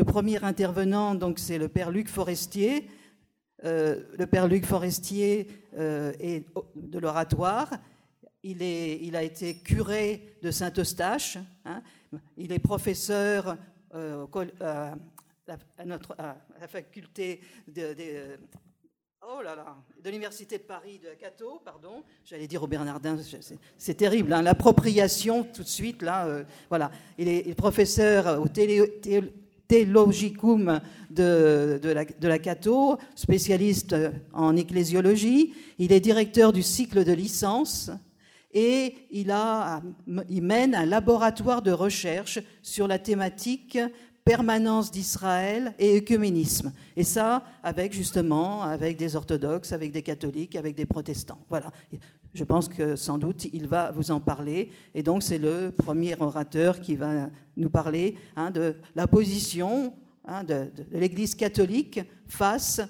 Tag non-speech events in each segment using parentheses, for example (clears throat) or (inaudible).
le premier intervenant, donc, c'est le père Luc Forestier. Euh, le père Luc Forestier euh, est de l'oratoire. Il, il, a été curé de Saint-Eustache. Hein. Il est professeur euh, à, notre, à la faculté de, Oh de l'Université de Paris, de Cato, pardon, j'allais dire au Bernardin, c'est terrible, hein, l'appropriation tout de suite, là, voilà. Il est, professeur au Théologicum de, de, la, de la Cato, spécialiste en ecclésiologie, il est directeur du cycle de licence et il, a, il mène un laboratoire de recherche sur la thématique permanence d'Israël et œcuménisme. Et ça, avec justement, avec des orthodoxes, avec des catholiques, avec des protestants. Voilà. Je pense que sans doute il va vous en parler. Et donc c'est le premier orateur qui va nous parler hein, de la position hein, de l'Église catholique face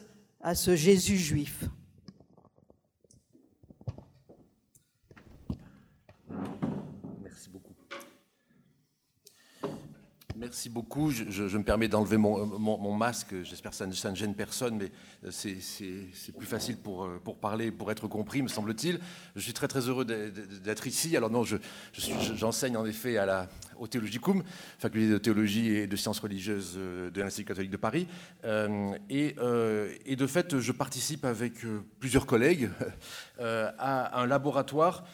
à ce Jésus juif. Merci beaucoup. Je, me permets d'enlever mon, masque. J'espère que ça, ne gêne personne, mais euh, c'est plus facile pour, euh, pour parler, pour être compris, me semble-t-il. Je suis très très heureux d'être ici. Alors non, j'enseigne en effet au Théologicum, faculté de théologie et de sciences religieuses euh, de l'Institut catholique de Paris. et, et, de fait, je participe avec plusieurs collègues (laughs) à un laboratoire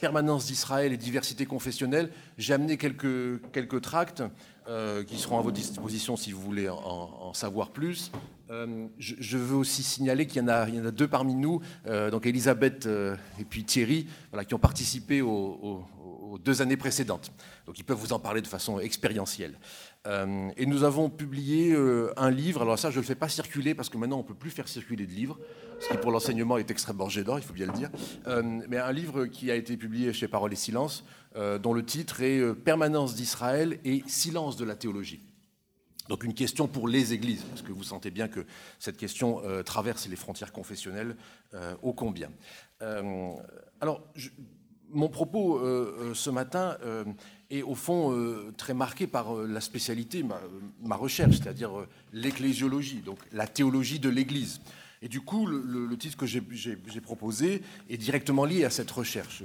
permanence d'Israël et diversité confessionnelle. J'ai amené quelques, quelques tracts euh, qui seront à votre disposition si vous voulez en, savoir plus. Euh, je, veux aussi signaler qu'il y, en a deux parmi nous, euh, donc Elisabeth et puis Thierry, qui ont participé aux, deux années précédentes. Donc ils peuvent vous en parler de façon expérientielle. Et nous avons publié un livre, alors ça je ne le fais pas circuler parce que maintenant on ne peut plus faire circuler de livres, ce qui pour l'enseignement est extrêmement gênant, il faut bien le dire, mais un livre qui a été publié chez Parole et Silence, euh, dont le titre est euh, Permanence d'Israël et silence de la théologie. Donc une question pour les églises, parce que vous sentez bien que cette question euh, traverse les frontières confessionnelles ô combien. alors, mon propos ce matin est au fond très marqué par la spécialité, ma, recherche, c'est-à-dire l'ecclésiologie, donc la théologie de l'Église. Et du coup, le, titre que j'ai proposé est directement lié à cette recherche.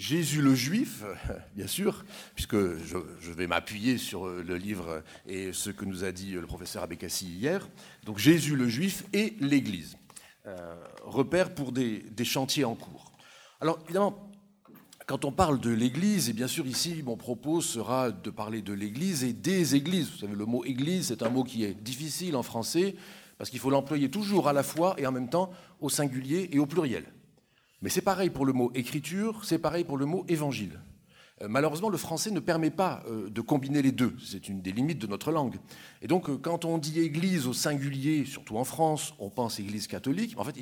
Jésus le Juif, (laughs) bien sûr, puisque je, vais m'appuyer sur le livre et ce que nous a dit le professeur Abekassi hier. Donc Jésus le Juif et l'Église. Euh, repère pour des, chantiers en cours. Alors évidemment, quand on parle de l'Église, et bien sûr ici mon propos sera de parler de l'Église et des Églises. Vous savez, le mot Église, c'est un mot qui est difficile en français, parce qu'il faut l'employer toujours à la fois et en même temps au singulier et au pluriel. Mais c'est pareil pour le mot écriture, c'est pareil pour le mot évangile. Euh, malheureusement, le français ne permet pas euh, de combiner les deux. C'est une des limites de notre langue. Et donc, euh, quand on dit Église au singulier, surtout en France, on pense Église catholique. En fait,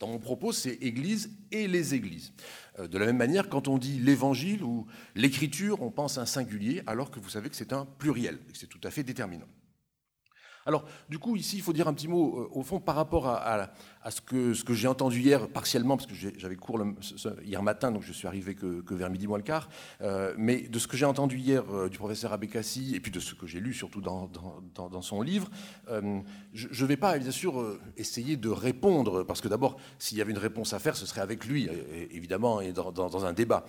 dans mon propos, c'est Église et les Églises. De la même manière, quand on dit l'Évangile ou l'Écriture, on pense à un singulier, alors que vous savez que c'est un pluriel. C'est tout à fait déterminant. Alors, du coup, ici, il faut dire un petit mot, au fond, par rapport à ce que, ce que j'ai entendu hier, partiellement, parce que j'avais cours hier matin, donc je suis arrivé que, vers midi moins le quart, euh, mais de ce que j'ai entendu hier euh, du professeur Abekassi, et puis de ce que j'ai lu surtout dans, dans, son livre, euh, je ne vais pas, bien sûr, essayer de répondre, parce que d'abord, s'il y avait une réponse à faire, ce serait avec lui, évidemment, et dans, un débat.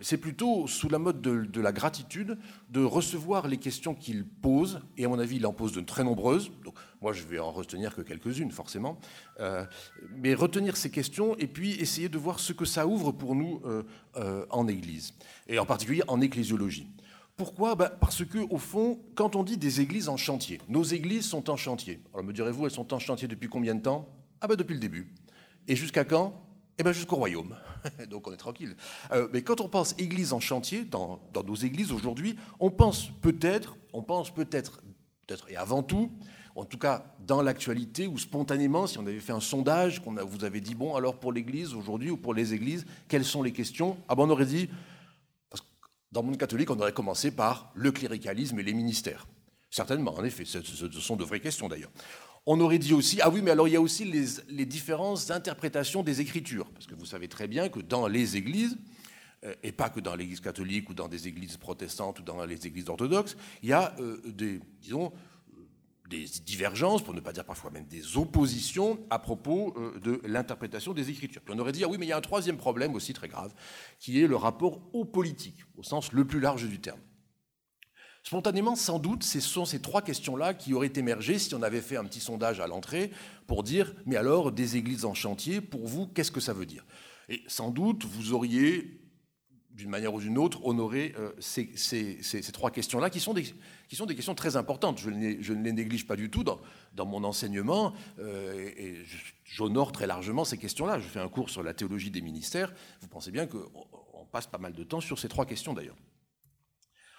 C'est plutôt sous la mode de, de, la gratitude de recevoir les questions qu'il pose, et à mon avis, il en pose de très nombreuses. Moi, je vais en retenir que quelques-unes, forcément. Euh, mais retenir ces questions et puis essayer de voir ce que ça ouvre pour nous euh, euh, en Église, et en particulier en ecclésiologie. Pourquoi? Bah, Parce que, au fond, quand on dit des églises en chantier, nos églises sont en chantier. Alors, me direz-vous, elles sont en chantier depuis combien de temps? Ah, ben depuis le début. Et jusqu'à quand? Eh bien, jusqu'au royaume. (laughs) Donc, on est tranquille. mais quand on pense église en chantier, dans, dans nos églises aujourd'hui, on pense peut-être, on pense peut-être, peut-être et avant tout, en tout cas dans l'actualité, ou spontanément, si on avait fait un sondage, qu'on vous avait dit, bon, alors pour l'Église aujourd'hui, ou pour les Églises, quelles sont les questions? Ah ben on aurait dit, parce que dans le monde catholique, on aurait commencé par le cléricalisme et les ministères. Certainement, en effet, ce, sont de vraies questions d'ailleurs. On aurait dit aussi, ah oui, mais alors il y a aussi les, les différentes interprétations des Écritures, parce que vous savez très bien que dans les Églises, euh, et pas que dans l'Église catholique ou dans des églises protestantes ou dans les églises orthodoxes, il y a euh, des, disons, des divergences, pour ne pas dire parfois même des oppositions à propos euh, de l'interprétation des Écritures. Puis on aurait dit, ah oui, mais il y a un troisième problème aussi très grave, qui est le rapport aux politiques, au sens le plus large du terme. Spontanément, sans doute, ce sont ces trois questions-là qui auraient émergé si on avait fait un petit sondage à l'entrée pour dire, mais alors, des églises en chantier, pour vous, qu'est-ce que ça veut dire? Et sans doute, vous auriez d'une manière ou d'une autre, honorer euh, ces, trois questions-là, qui, sont des, questions très importantes. Je, ne les néglige pas du tout dans, mon enseignement, euh, et, j'honore très largement ces questions-là. Je fais un cours sur la théologie des ministères. Vous pensez bien qu'on passe pas mal de temps sur ces trois questions, d'ailleurs.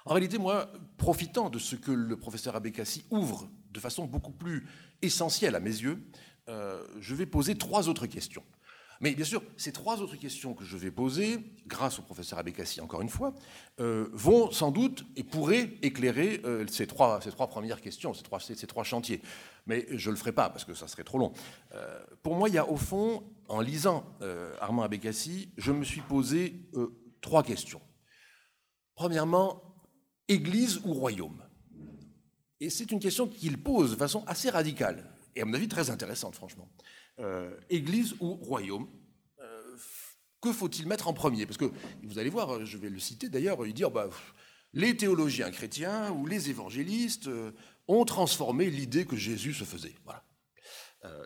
En réalité, moi, profitant de ce que le professeur Abekassi ouvre de façon beaucoup plus essentielle à mes yeux, euh, je vais poser trois autres questions. Mais bien sûr, ces trois autres questions que je vais poser, grâce au professeur Abekassi encore une fois, euh, vont sans doute et pourraient éclairer euh, ces, trois, premières questions, ces trois, chantiers. Mais je ne le ferai pas parce que ça serait trop long. Euh, pour moi, il y a au fond, en lisant Armand Abekassi, je me suis posé trois questions. Premièrement, Église ou royaume? Et c'est une question qu'il pose de façon assez radicale, et à mon avis très intéressante, franchement. Euh, Église ou royaume. Euh, que faut-il mettre en premier? Parce que vous allez voir, je vais le citer d'ailleurs, il dit bah, les théologiens chrétiens ou les évangélistes euh, ont transformé l'idée que Jésus se faisait. Voilà.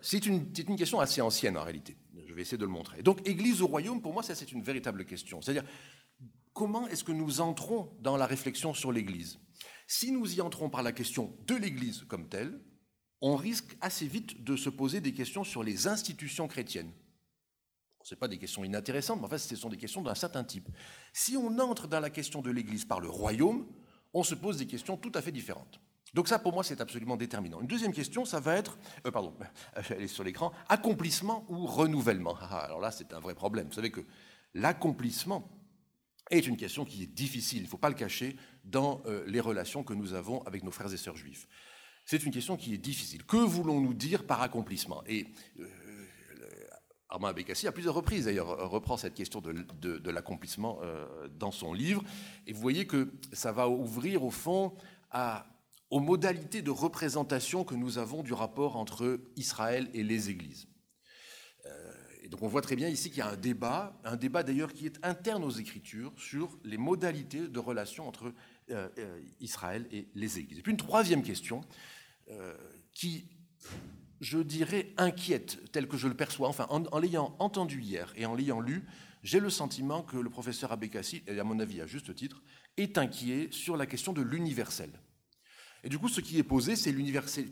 c'est une, une, question assez ancienne en réalité. Je vais essayer de le montrer. Donc, Église ou royaume, pour moi, ça c'est une véritable question. C'est-à-dire, comment est-ce que nous entrons dans la réflexion sur l'Église? Si nous y entrons par la question de l'Église comme telle, on risque assez vite de se poser des questions sur les institutions chrétiennes. Ce pas des questions inintéressantes, mais en fait, ce sont des questions d'un certain type. Si on entre dans la question de l'Église par le royaume, on se pose des questions tout à fait différentes. Donc ça, pour moi, c'est absolument déterminant. Une deuxième question, ça va être, euh, pardon, (laughs) elle est sur l'écran, accomplissement ou renouvellement? Ah, alors là, c'est un vrai problème. Vous savez que l'accomplissement est une question qui est difficile, il ne faut pas le cacher, dans euh, les relations que nous avons avec nos frères et sœurs juifs. C'est une question qui est difficile. Que voulons-nous dire par accomplissement? Et euh, Armand Abécassi, à plusieurs reprises d'ailleurs, reprend cette question de, l'accomplissement euh, dans son livre. Et vous voyez que ça va ouvrir au fond aux modalités de représentation que nous avons du rapport entre Israël et les églises. Euh, et donc on voit très bien ici qu'il y a un débat, un débat d'ailleurs qui est interne aux Écritures sur les modalités de relation entre Israël et les églises. Et puis une troisième question, euh, qui, je dirais, inquiète, tel que je le perçois. Enfin, en, l'ayant entendu hier et en l'ayant lu, j'ai le sentiment que le professeur Abekassi, et à mon avis à juste titre, est inquiet sur la question de l'universel. Et du coup, ce qui est posé, c'est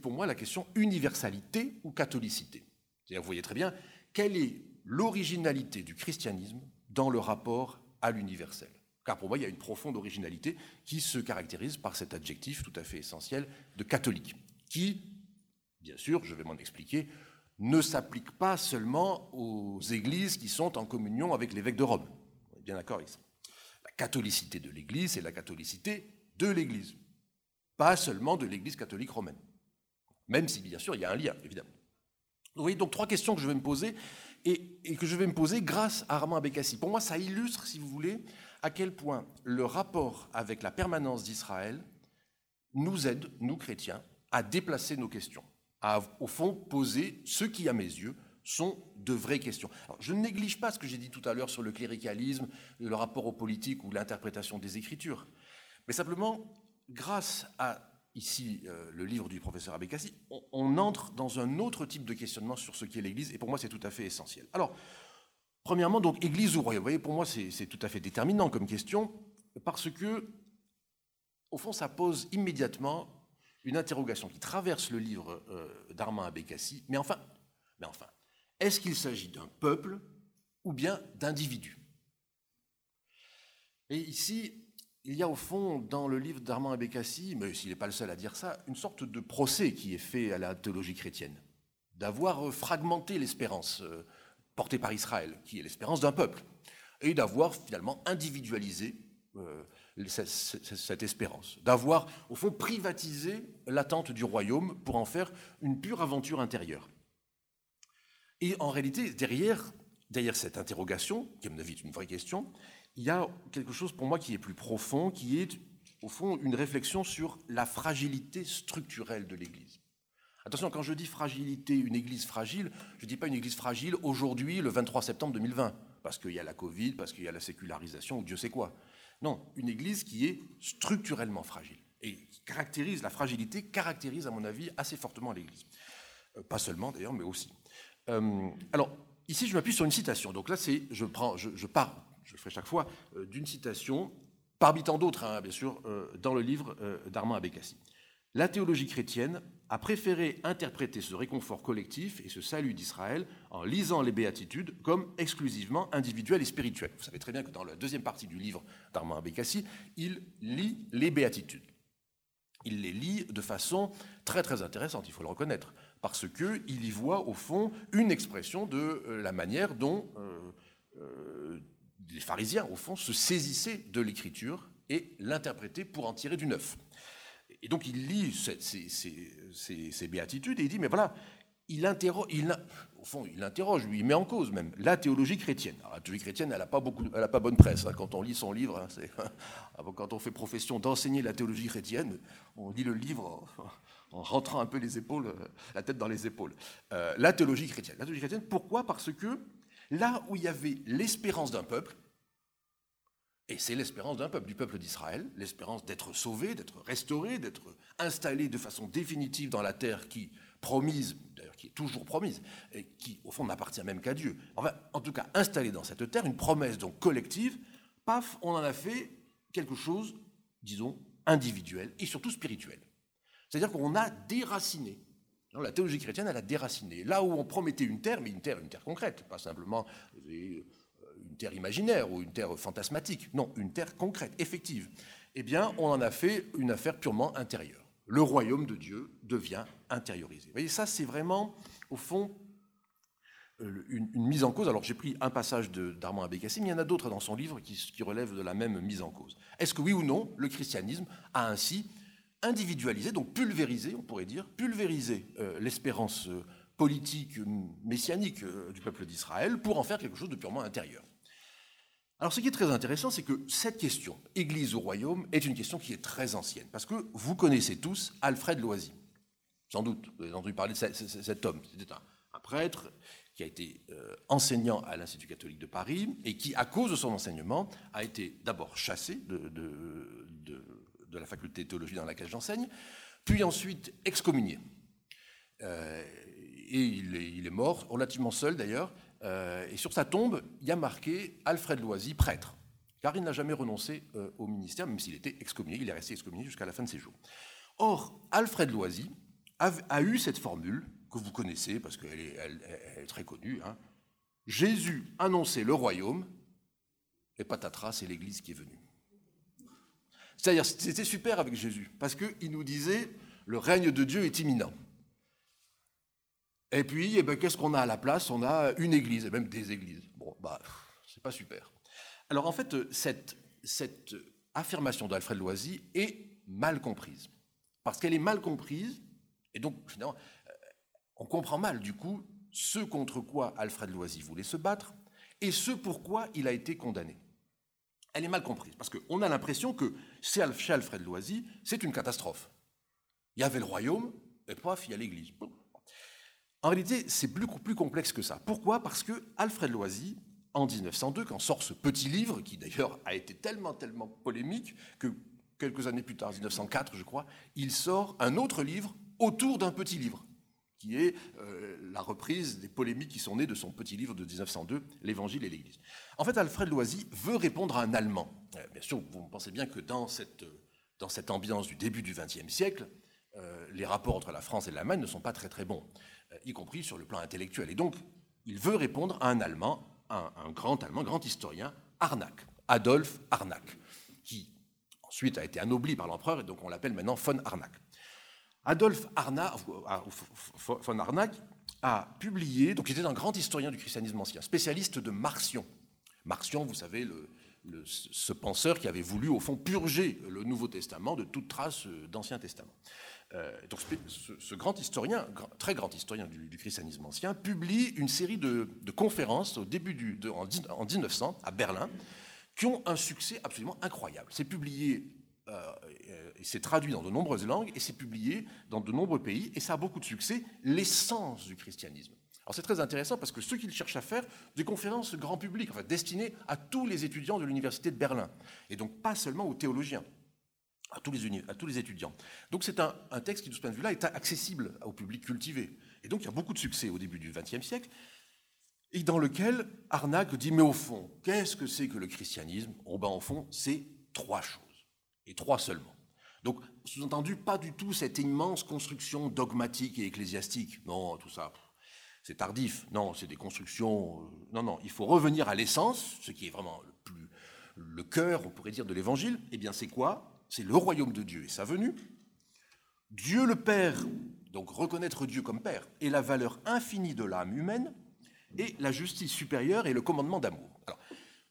pour moi la question universalité ou catholicité. Vous voyez très bien quelle est l'originalité du christianisme dans le rapport à l'universel? Car pour moi, il y a une profonde originalité qui se caractérise par cet adjectif tout à fait essentiel de catholique qui, bien sûr, je vais m'en expliquer, ne s'applique pas seulement aux églises qui sont en communion avec l'évêque de Rome. On est bien d'accord avec ça. La catholicité de l'Église, c'est la catholicité de l'Église, pas seulement de l'Église catholique romaine. Même si, bien sûr, il y a un lien, évidemment. Vous voyez, donc trois questions que je vais me poser et, que je vais me poser grâce à Armand Abécassi. Pour moi, ça illustre, si vous voulez, à quel point le rapport avec la permanence d'Israël nous aide, nous chrétiens, à déplacer nos questions, à, au fond, poser ce qui, à mes yeux, sont de vraies questions. je ne néglige pas ce que j'ai dit tout à l'heure sur le cléricalisme, le rapport aux politiques ou l'interprétation des Écritures. Mais simplement, grâce à ici euh, le livre du professeur Abekassi, on, entre dans un autre type de questionnement sur ce qu'est l'Église, et pour moi c'est tout à fait essentiel. Alors, premièrement, donc Église ou royaume, vous voyez, pour moi c'est tout à fait déterminant comme question, parce que, au fond, ça pose immédiatement une interrogation qui traverse le livre euh, d'Armand Abécassi. Mais enfin, est-ce qu'il s'agit d'un peuple ou bien d'individus? Et ici, il y a au fond, dans le livre d'Armand Abécassi, mais s'il n'est pas le seul à dire ça, une sorte de procès qui est fait à la théologie chrétienne, d'avoir fragmenté l'espérance euh, portée par Israël, qui est l'espérance d'un peuple, et d'avoir finalement individualisé cette, espérance, d'avoir au fond privatisé l'attente du royaume pour en faire une pure aventure intérieure. Et en réalité, derrière, cette interrogation, qui à mon avis une vraie question, il y a quelque chose pour moi qui est plus profond, qui est au fond une réflexion sur la fragilité structurelle de l'Église. Attention, quand je dis fragilité, une église fragile, je ne dis pas une église fragile aujourd'hui, le 23 septembre 2020, parce qu'il y a la Covid, parce qu'il y a la sécularisation, ou Dieu sait quoi. Non, une église qui est structurellement fragile. Et qui caractérise, la fragilité caractérise, à mon avis, assez fortement l'église. Euh, pas seulement d'ailleurs, mais aussi. Euh, alors, ici, je m'appuie sur une citation. Donc là, c'est, je, pars, je le ferai chaque fois, euh, d'une citation, parmi tant d'autres, hein, bien sûr, dans le livre d'Armand Abécassi. La théologie chrétienne a préféré interpréter ce réconfort collectif et ce salut d'Israël en lisant les béatitudes comme exclusivement individuelles et spirituelles. Vous savez très bien que dans la deuxième partie du livre d'Armand Abécassi, il lit les béatitudes. Il les lit de façon très très intéressante, il faut le reconnaître, parce qu'il y voit au fond une expression de euh, la manière dont euh, euh, les pharisiens, au fond, se saisissaient de l'écriture et l'interprétaient pour en tirer du neuf. Et donc il lit ces, béatitudes et il dit, mais voilà, il interroge, au fond, il interroge, lui, il met en cause même la théologie chrétienne. Alors, la théologie chrétienne, elle n'a pas, beaucoup, elle a pas bonne presse. Hein, quand on lit son livre, hein, (laughs) quand on fait profession d'enseigner la théologie chrétienne, on lit le livre en, rentrant un peu les épaules, la tête dans les épaules. Euh, la théologie chrétienne. La théologie chrétienne, pourquoi? Parce que là où il y avait l'espérance d'un peuple, et c'est l'espérance d'un peuple, du peuple d'Israël, l'espérance d'être sauvé, d'être restauré, d'être installé de façon définitive dans la terre qui promise, d'ailleurs qui est toujours promise, et qui au fond n'appartient même qu'à Dieu. Enfin, en tout cas, installé dans cette terre, une promesse donc collective, paf, on en a fait quelque chose, disons, individuel et surtout spirituel. C'est-à-dire qu'on a déraciné. La théologie chrétienne, elle a déraciné. Là où on promettait une terre, mais une terre, une terre concrète, pas simplement terre imaginaire ou une terre fantasmatique. Non, une terre concrète, effective. Eh bien, on en a fait une affaire purement intérieure. Le royaume de Dieu devient intériorisé. Vous voyez, ça, c'est vraiment, au fond, euh, une, mise en cause. Alors, j'ai pris un passage d'Armand Abécassi, mais il y en a d'autres dans son livre qui, relèvent de la même mise en cause. Est-ce que oui ou non, le christianisme a ainsi individualisé, donc pulvérisé, on pourrait dire, pulvérisé euh, l'espérance euh, politique messianique du peuple d'Israël pour en faire quelque chose de purement intérieur? Alors ce qui est très intéressant, c'est que cette question, Église au royaume, est une question qui est très ancienne, parce que vous connaissez tous Alfred Loisy. Sans doute, vous avez entendu parler de cet homme. C'était un, prêtre qui a été euh, enseignant à l'Institut catholique de Paris et qui, à cause de son enseignement, a été d'abord chassé de, la faculté de théologie dans laquelle j'enseigne, puis ensuite excommunié. Euh, et il est, mort, relativement seul d'ailleurs, euh, et sur sa tombe, il y a marqué Alfred Loisy, prêtre, car il n'a jamais renoncé euh, au ministère, même s'il était excommunié, il est resté excommunié jusqu'à la fin de ses jours. Or, Alfred Loisy a, eu cette formule, que vous connaissez, parce qu'elle est, très connue, hein. Jésus annonçait le royaume, et patatras, c'est l'Église qui est venue. C'est-à-dire, c'était super avec Jésus, parce qu'il nous disait, le règne de Dieu est imminent. Et puis, eh ben, qu'est-ce qu'on a à la place? On a une église, et même des églises. Bon, bah, c'est pas super. Alors en fait, cette, affirmation d'Alfred Loisy est mal comprise. Parce qu'elle est mal comprise, et donc, finalement, euh, on comprend mal, du coup, ce contre quoi Alfred Loisy voulait se battre, et ce pourquoi il a été condamné. Elle est mal comprise, parce qu'on a l'impression que chez Alfred Loisy, c'est une catastrophe. Il y avait le royaume, et paf, il y a l'Église. En réalité, c'est plus, plus complexe que ça. Pourquoi? Parce que Alfred Loisy, en 1902, quand sort ce petit livre, qui d'ailleurs a été tellement, tellement polémique, que quelques années plus tard, 1904 je crois, il sort un autre livre autour d'un petit livre, qui est euh, la reprise des polémiques qui sont nées de son petit livre de 1902, L'Évangile et l'Église. En fait, Alfred Loisy veut répondre à un Allemand. Euh, bien sûr, vous pensez bien que dans cette, dans cette ambiance du début du XXe siècle, euh, les rapports entre la France et l'Allemagne ne sont pas très très bons. Euh, y compris sur le plan intellectuel. Et donc, il veut répondre à un Allemand, un, grand Allemand, grand historien, Arnack, Adolphe Arnack, qui ensuite a été anobli par l'empereur, et donc on l'appelle maintenant von Arnack. Adolphe Arnack, von Arnack a publié, donc il était un grand historien du christianisme ancien, spécialiste de Marcion. Marcion, vous savez, ce penseur qui avait voulu, au fond, purger le Nouveau Testament de toute trace euh, d'Ancien Testament. Euh, donc ce, grand historien, très grand historien du, christianisme ancien, publie une série de, conférences au début du, en, 1900 à Berlin, qui ont un succès absolument incroyable. C'est publié, euh, c'est traduit dans de nombreuses langues et c'est publié dans de nombreux pays et ça a beaucoup de succès, l'essence du christianisme. Alors c'est très intéressant parce que ceux qui cherchent à faire des conférences grand public, enfin destinées à tous les étudiants de l'université de Berlin, et donc pas seulement aux théologiens, à tous les, étudiants. Donc c'est un, texte qui, de ce point de vue-là, est accessible au public cultivé. Et donc il y a beaucoup de succès au début du XXe siècle, et dans lequel Arnac dit, mais au fond, qu'est-ce que c'est que le christianisme? Oh ben au fond, c'est trois choses, et trois seulement. Donc, sous-entendu, pas du tout cette immense construction dogmatique et ecclésiastique. Non, tout ça, c'est tardif. Non, c'est des constructions. Euh, non, non, il faut revenir à l'essence, ce qui est vraiment le cœur, on pourrait dire, de l'Évangile. Eh bien, c'est quoi? C'est le royaume de Dieu et sa venue. Dieu le Père, donc reconnaître Dieu comme Père, et la valeur infinie de l'âme humaine, et la justice supérieure et le commandement d'amour.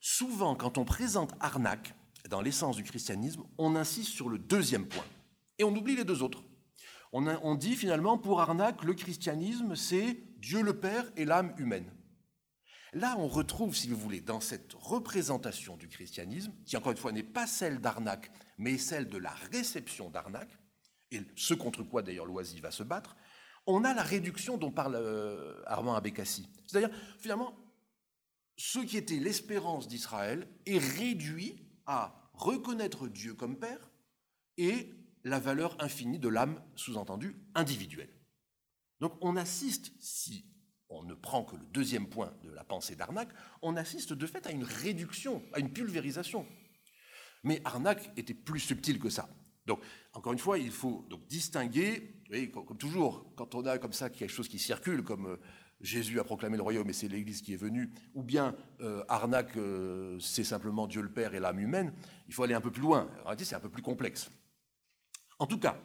Souvent, quand on présente Arnaque dans l'essence du christianisme, on insiste sur le deuxième point, et on oublie les deux autres. On, on dit finalement, pour Arnaque, le christianisme, c'est Dieu le Père et l'âme humaine. Là, on retrouve, si vous voulez, dans cette représentation du christianisme, qui encore une fois n'est pas celle d'Arnac, mais celle de la réception d'Arnac, et ce contre quoi d'ailleurs Loisy va se battre, on a la réduction dont parle euh, Armand Abécassi. C'est-à-dire, finalement, ce qui était l'espérance d'Israël est réduit à reconnaître Dieu comme Père et la valeur infinie de l'âme, sous-entendue, individuelle. Donc on assiste, si on ne prend que le deuxième point de la pensée d'Arnac, on assiste de fait à une réduction, à une pulvérisation. Mais Arnac était plus subtil que ça. Donc, encore une fois, il faut donc distinguer, comme toujours, quand on a comme ça quelque chose qui circule, comme euh, Jésus a proclamé le royaume et c'est l'Église qui est venue, ou bien euh, Arnac, euh, c'est simplement Dieu le Père et l'âme humaine, il faut aller un peu plus loin. En réalité, c'est un peu plus complexe. En tout cas,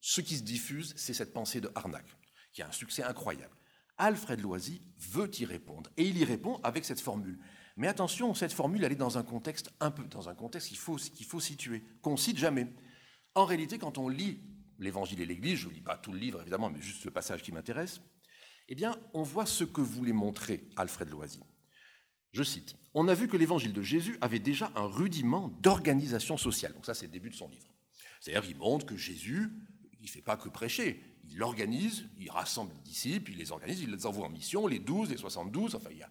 ce qui se diffuse, c'est cette pensée de Arnac qui a un succès incroyable. Alfred Loisy veut y répondre, et il y répond avec cette formule. Mais attention, cette formule, elle est dans un contexte un peu, dans un contexte qu'il faut, qu'il faut situer, qu'on cite jamais. En réalité, quand on lit l'Évangile et l'Église, je ne lis pas tout le livre évidemment, mais juste ce passage qui m'intéresse, eh bien, on voit ce que voulait montrer Alfred Loisy. Je cite On a vu que l'Évangile de Jésus avait déjà un rudiment d'organisation sociale. Donc ça, c'est le début de son livre. C'est-à-dire qu'il montre que Jésus, il ne fait pas que prêcher il organise, il rassemble les disciples, il les organise, il les envoie en mission, les 12, les 72, enfin, il y a,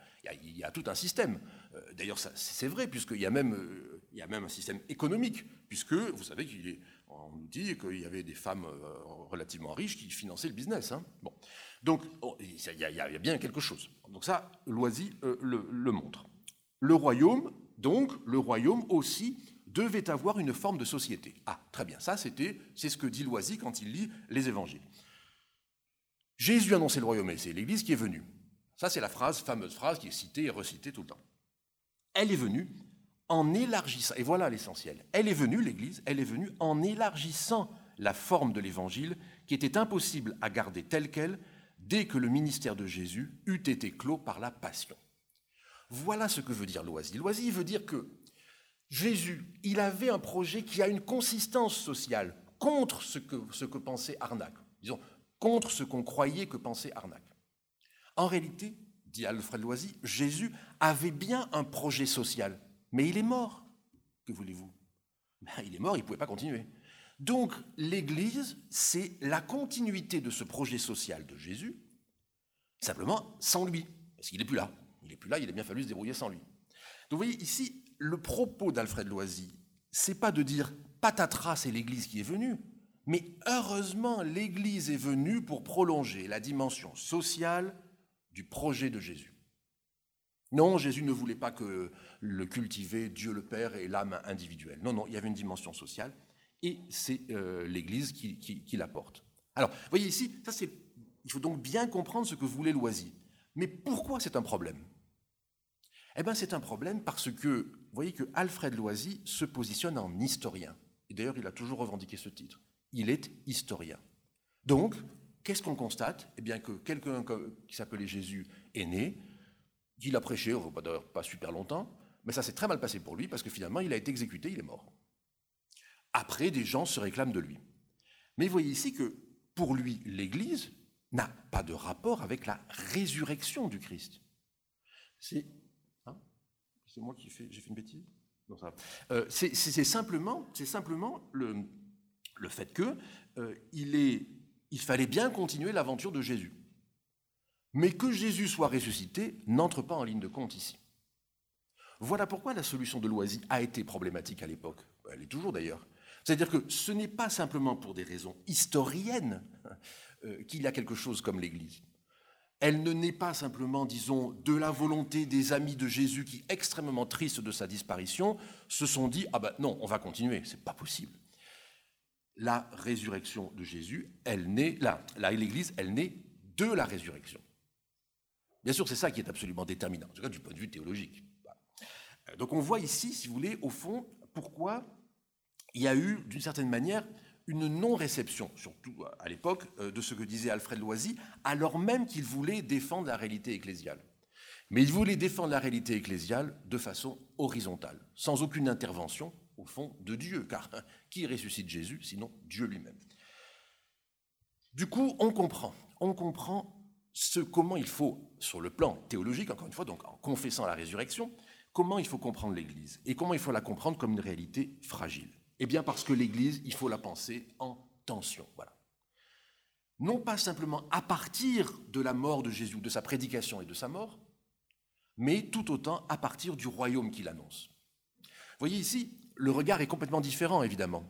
tout un système. Euh, d'ailleurs, c'est vrai, puisqu'il y, a même, euh, il y a même un système économique, puisque vous savez qu'il est, on nous dit qu'il y avait des femmes euh, relativement riches qui finançaient le business. Hein. Bon. Donc, oh, il y, a, il y, a, bien quelque chose. Donc ça, Loisy le, le montre. Le royaume, donc, le royaume aussi devait avoir une forme de société. Ah, très bien, ça c'était, c'est ce que dit Loisy quand il lit les évangiles. Jésus a annoncé le royaume et c'est l'Église qui est venue. Ça, c'est la phrase, fameuse phrase qui est citée et recitée tout le temps. Elle est venue en élargissant, et voilà l'essentiel, elle est venue, l'Église, elle est venue en élargissant la forme de l'Évangile qui était impossible à garder telle qu'elle dès que le ministère de Jésus eut été clos par la passion. Voilà ce que veut dire Loisy. Loisy veut dire que Jésus, il avait un projet qui a une consistance sociale contre ce que, ce que pensait Arnac. Disons, contre ce qu'on croyait que pensait Arnac. En réalité, dit Alfred Loisy, Jésus avait bien un projet social, mais il est mort. Que voulez-vous? Ben, Il est mort, il ne pouvait pas continuer. Donc l'Église, c'est la continuité de ce projet social de Jésus, simplement sans lui, parce qu'il n'est plus là. Il n'est plus là, il a bien fallu se débrouiller sans lui. Donc vous voyez, ici, le propos d'Alfred Loisy, c'est pas de dire patatras, c'est l'Église qui est venue, mais heureusement, l'Église est venue pour prolonger la dimension sociale du projet de Jésus. Non, Jésus ne voulait pas que le cultiver Dieu le Père et l'âme individuelle. Non, non, il y avait une dimension sociale et c'est euh, l'Église qui, l'apporte. Alors, vous voyez ici, ça c'est, il faut donc bien comprendre ce que voulait Loisy. Mais pourquoi c'est un problème? Eh bien, c'est un problème parce que, vous voyez que Alfred Loisy se positionne en historien. Et d'ailleurs, il a toujours revendiqué ce titre il est historien. Donc, qu'est-ce qu'on constate? Eh bien que quelqu'un qui s'appelait Jésus est né, qu'il a prêché, on ne va pas super longtemps, mais ça s'est très mal passé pour lui parce que finalement il a été exécuté, il est mort. Après, des gens se réclament de lui. Mais vous voyez ici que pour lui, l'Église n'a pas de rapport avec la résurrection du Christ. C'est hein? Moi qui j'ai fait une bêtise? Euh, C'est simplement, simplement le, le fait que euh, il, est, il fallait bien continuer l'aventure de Jésus. Mais que Jésus soit ressuscité n'entre pas en ligne de compte ici. Voilà pourquoi la solution de Loisy a été problématique à l'époque. Elle est toujours d'ailleurs. C'est-à-dire que ce n'est pas simplement pour des raisons historiennes euh, qu'il y a quelque chose comme l'Église. Elle ne naît pas simplement, disons, de la volonté des amis de Jésus qui, extrêmement tristes de sa disparition, se sont dit ah ben non, on va continuer, c'est pas possible. La résurrection de Jésus, elle naît là, là l'Église, elle naît de la résurrection. Bien sûr, c'est ça qui est absolument déterminant, en tout cas du point de vue théologique. Donc on voit ici, si vous voulez, au fond, pourquoi il y a eu, d'une certaine manière, une non-réception, surtout à l'époque, euh, de ce que disait Alfred Loisy, alors même qu'il voulait défendre la réalité ecclésiale. Mais il voulait défendre la réalité ecclésiale de façon horizontale, sans aucune intervention, au fond, de Dieu, car (laughs) qui ressuscite Jésus, sinon Dieu lui-même Du coup, on comprend, on comprend ce, comment il faut, sur le plan théologique, encore une fois, donc en confessant la résurrection, comment il faut comprendre l'Église et comment il faut la comprendre comme une réalité fragile. Eh bien parce que l'Église, il faut la penser en tension. Voilà. Non pas simplement à partir de la mort de Jésus, de sa prédication et de sa mort, mais tout autant à partir du royaume qu'il annonce. Vous voyez ici, le regard est complètement différent, évidemment.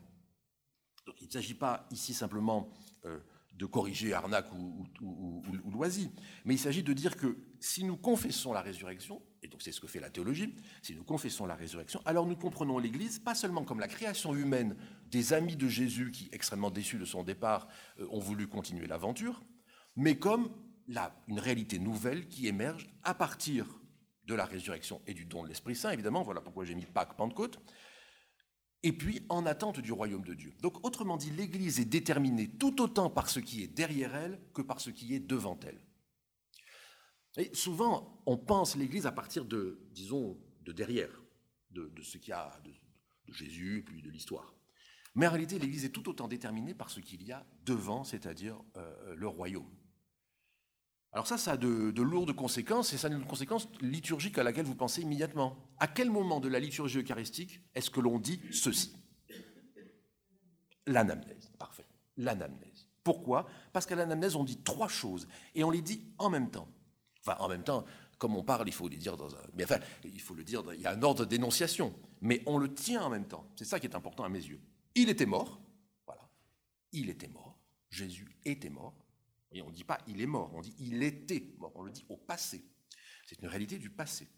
il ne s'agit pas ici simplement euh, de corriger Arnaque ou, ou, Loisy, mais il s'agit de dire que si nous confessons la résurrection, et donc c'est ce que fait la théologie, si nous confessons la résurrection, alors nous comprenons l'Église pas seulement comme la création humaine des amis de Jésus qui, extrêmement déçus de son départ, euh, ont voulu continuer l'aventure, mais comme une réalité nouvelle qui émerge à partir de la résurrection et du don de l'Esprit Saint, évidemment, voilà pourquoi j'ai mis Pâques, Pentecôte, et puis en attente du royaume de Dieu. Donc autrement dit, l'Église est déterminée tout autant par ce qui est derrière elle que par ce qui est devant elle. Et souvent, on pense l'Église à partir de, disons, de derrière, de, ce qu'il y a de, Jésus, puis de l'histoire. Mais en réalité, l'Église est tout autant déterminée par ce qu'il y a devant, c'est-à-dire euh, le royaume. Alors ça, ça a de, lourdes conséquences, et ça a une conséquence liturgique à laquelle vous pensez immédiatement. À quel moment de la liturgie eucharistique est-ce que l'on dit ceci? L'anamnèse, parfait. L'anamnèse. Pourquoi? Parce qu'à l'anamnèse, on dit trois choses, et on les dit en même temps. Enfin, en même temps, comme on parle, il faut les dire dans un... Enfin, il faut le dire, il y a un ordre d'énonciation, mais on le tient en même temps. C'est ça qui est important à mes yeux. Il était mort, voilà. Il était mort. Jésus était mort. On ne dit pas il est mort, on dit il était mort, on le dit au passé. C'est une réalité du passé.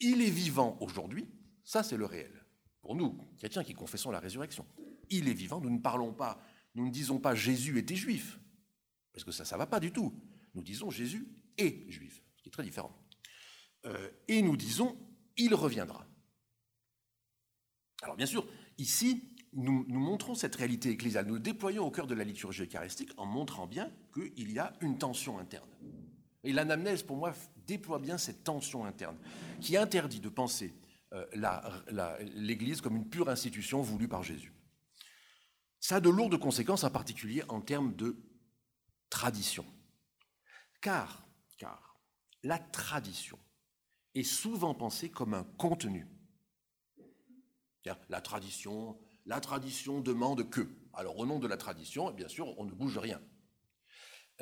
Il est vivant aujourd'hui, ça c'est le réel. Pour nous, chrétiens qui confessons la résurrection, il est vivant, nous ne parlons pas, nous ne disons pas Jésus était juif, parce que ça, ça ne va pas du tout. Nous disons Jésus est juif, ce qui est très différent. Euh, et nous disons il reviendra. Alors bien sûr, ici, nous, montrons cette réalité ecclésiale, nous déployons au cœur de la liturgie eucharistique en montrant bien qu'il y a une tension interne. Et l'anamnèse, pour moi, déploie bien cette tension interne, qui interdit de penser euh, l'Église comme une pure institution voulue par Jésus. Ça a de lourdes conséquences, en particulier en termes de tradition. Car, car la tradition est souvent pensée comme un contenu. La tradition, la tradition demande que. Alors au nom de la tradition, bien sûr, on ne bouge rien.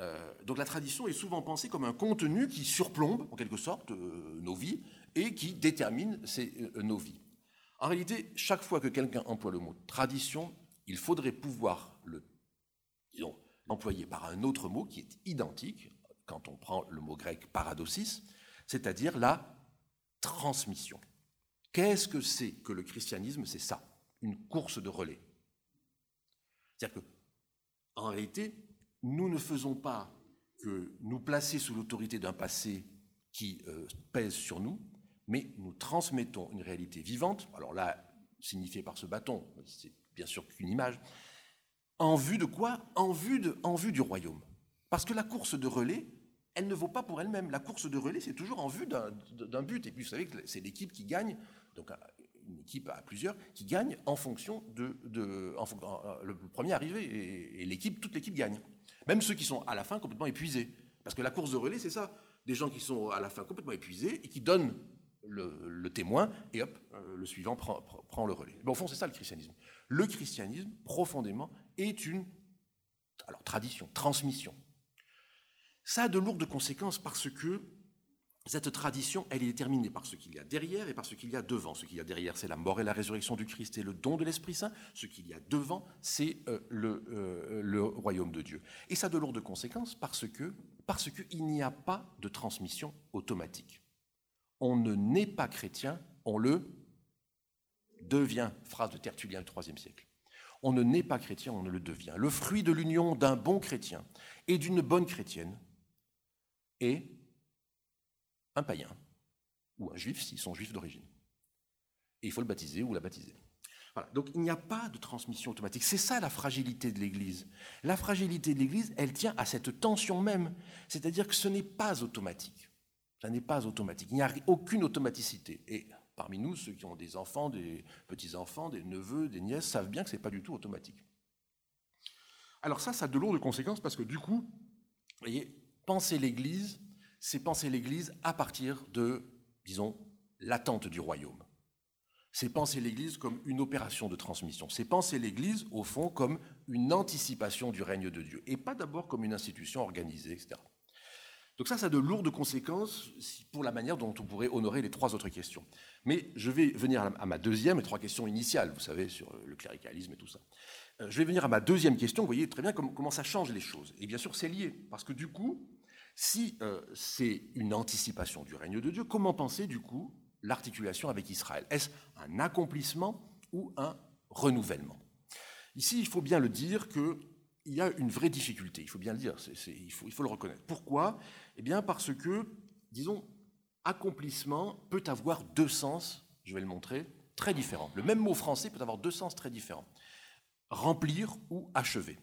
Euh, donc la tradition est souvent pensée comme un contenu qui surplombe, en quelque sorte, euh, nos vies et qui détermine euh, nos vies. En réalité, chaque fois que quelqu'un emploie le mot tradition, il faudrait pouvoir le disons, employer par un autre mot qui est identique, quand on prend le mot grec paradosis, c'est-à-dire la transmission. Qu'est-ce que c'est que le christianisme? C'est ça une course de relais. C'est-à-dire que, en réalité, nous ne faisons pas que nous placer sous l'autorité d'un passé qui euh, pèse sur nous, mais nous transmettons une réalité vivante, alors là, signifiée par ce bâton, c'est bien sûr qu'une image, en vue de quoi? En vue, de, en vue du royaume. Parce que la course de relais, elle ne vaut pas pour elle-même. La course de relais, c'est toujours en vue d'un but. Et puis, vous savez que c'est l'équipe qui gagne. Donc, une équipe à plusieurs qui gagne en fonction de, le premier arrivé et, l'équipe, toute l'équipe gagne. Même ceux qui sont à la fin complètement épuisés. Parce que la course de relais, c'est ça. Des gens qui sont à la fin complètement épuisés et qui donnent le, témoin et hop, euh, le suivant prend, prend, le relais. Mais au fond, c'est ça le christianisme. Le christianisme, profondément, est une alors, tradition, transmission. Ça a de lourdes conséquences parce que cette tradition, elle est déterminée par ce qu'il y a derrière et par ce qu'il y a devant. Ce qu'il y a derrière, c'est la mort et la résurrection du Christ et le don de l'Esprit Saint. Ce qu'il y a devant, c'est euh, le, euh, le, royaume de Dieu. Et ça a de lourdes conséquences parce que parce qu'il n'y a pas de transmission automatique. On ne naît pas chrétien, on le devient. Phrase de Tertullien du IIIe siècle. On ne naît pas chrétien, on ne le devient. Le fruit de l'union d'un bon chrétien et d'une bonne chrétienne est un païen ou un juif s'ils sont juifs d'origine. Et il faut le baptiser ou la baptiser. Donc il n'y a pas de transmission automatique. C'est ça la fragilité de l'Église. La fragilité de l'Église, elle tient à cette tension même. C'est-à-dire que ce n'est pas automatique. Ça n'est pas automatique. Il n'y a aucune automaticité. Et parmi nous, ceux qui ont des enfants, des petits-enfants, des neveux, des nièces, savent bien que ce n'est pas du tout automatique. Alors ça, ça a de lourdes conséquences parce que du coup, vous voyez, penser l'Église, c'est penser l'Église à partir de, disons, l'attente du royaume. C'est penser l'Église comme une opération de transmission. C'est penser l'Église, au fond, comme une anticipation du règne de Dieu, et pas d'abord comme une institution organisée, etc. Donc ça, ça a de lourdes conséquences pour la manière dont on pourrait honorer les trois autres questions. Mais je vais venir à ma deuxième et trois questions initiales, vous savez, sur le cléricalisme et tout ça. Euh, je vais venir à ma deuxième question, vous voyez très bien comment ça change les choses. Et bien sûr, c'est lié, parce que du coup, si euh, c'est une anticipation du règne de Dieu, comment penser du coup l'articulation avec Israël? Est-ce un accomplissement ou un renouvellement? Ici, il faut bien le dire qu'il y a une vraie difficulté, il faut bien le dire, il, faut, il, faut, le reconnaître. Pourquoi? Eh bien parce que, disons, accomplissement peut avoir deux sens, je vais le montrer, très différents. Le même mot français peut avoir deux sens très différents. Remplir ou achever.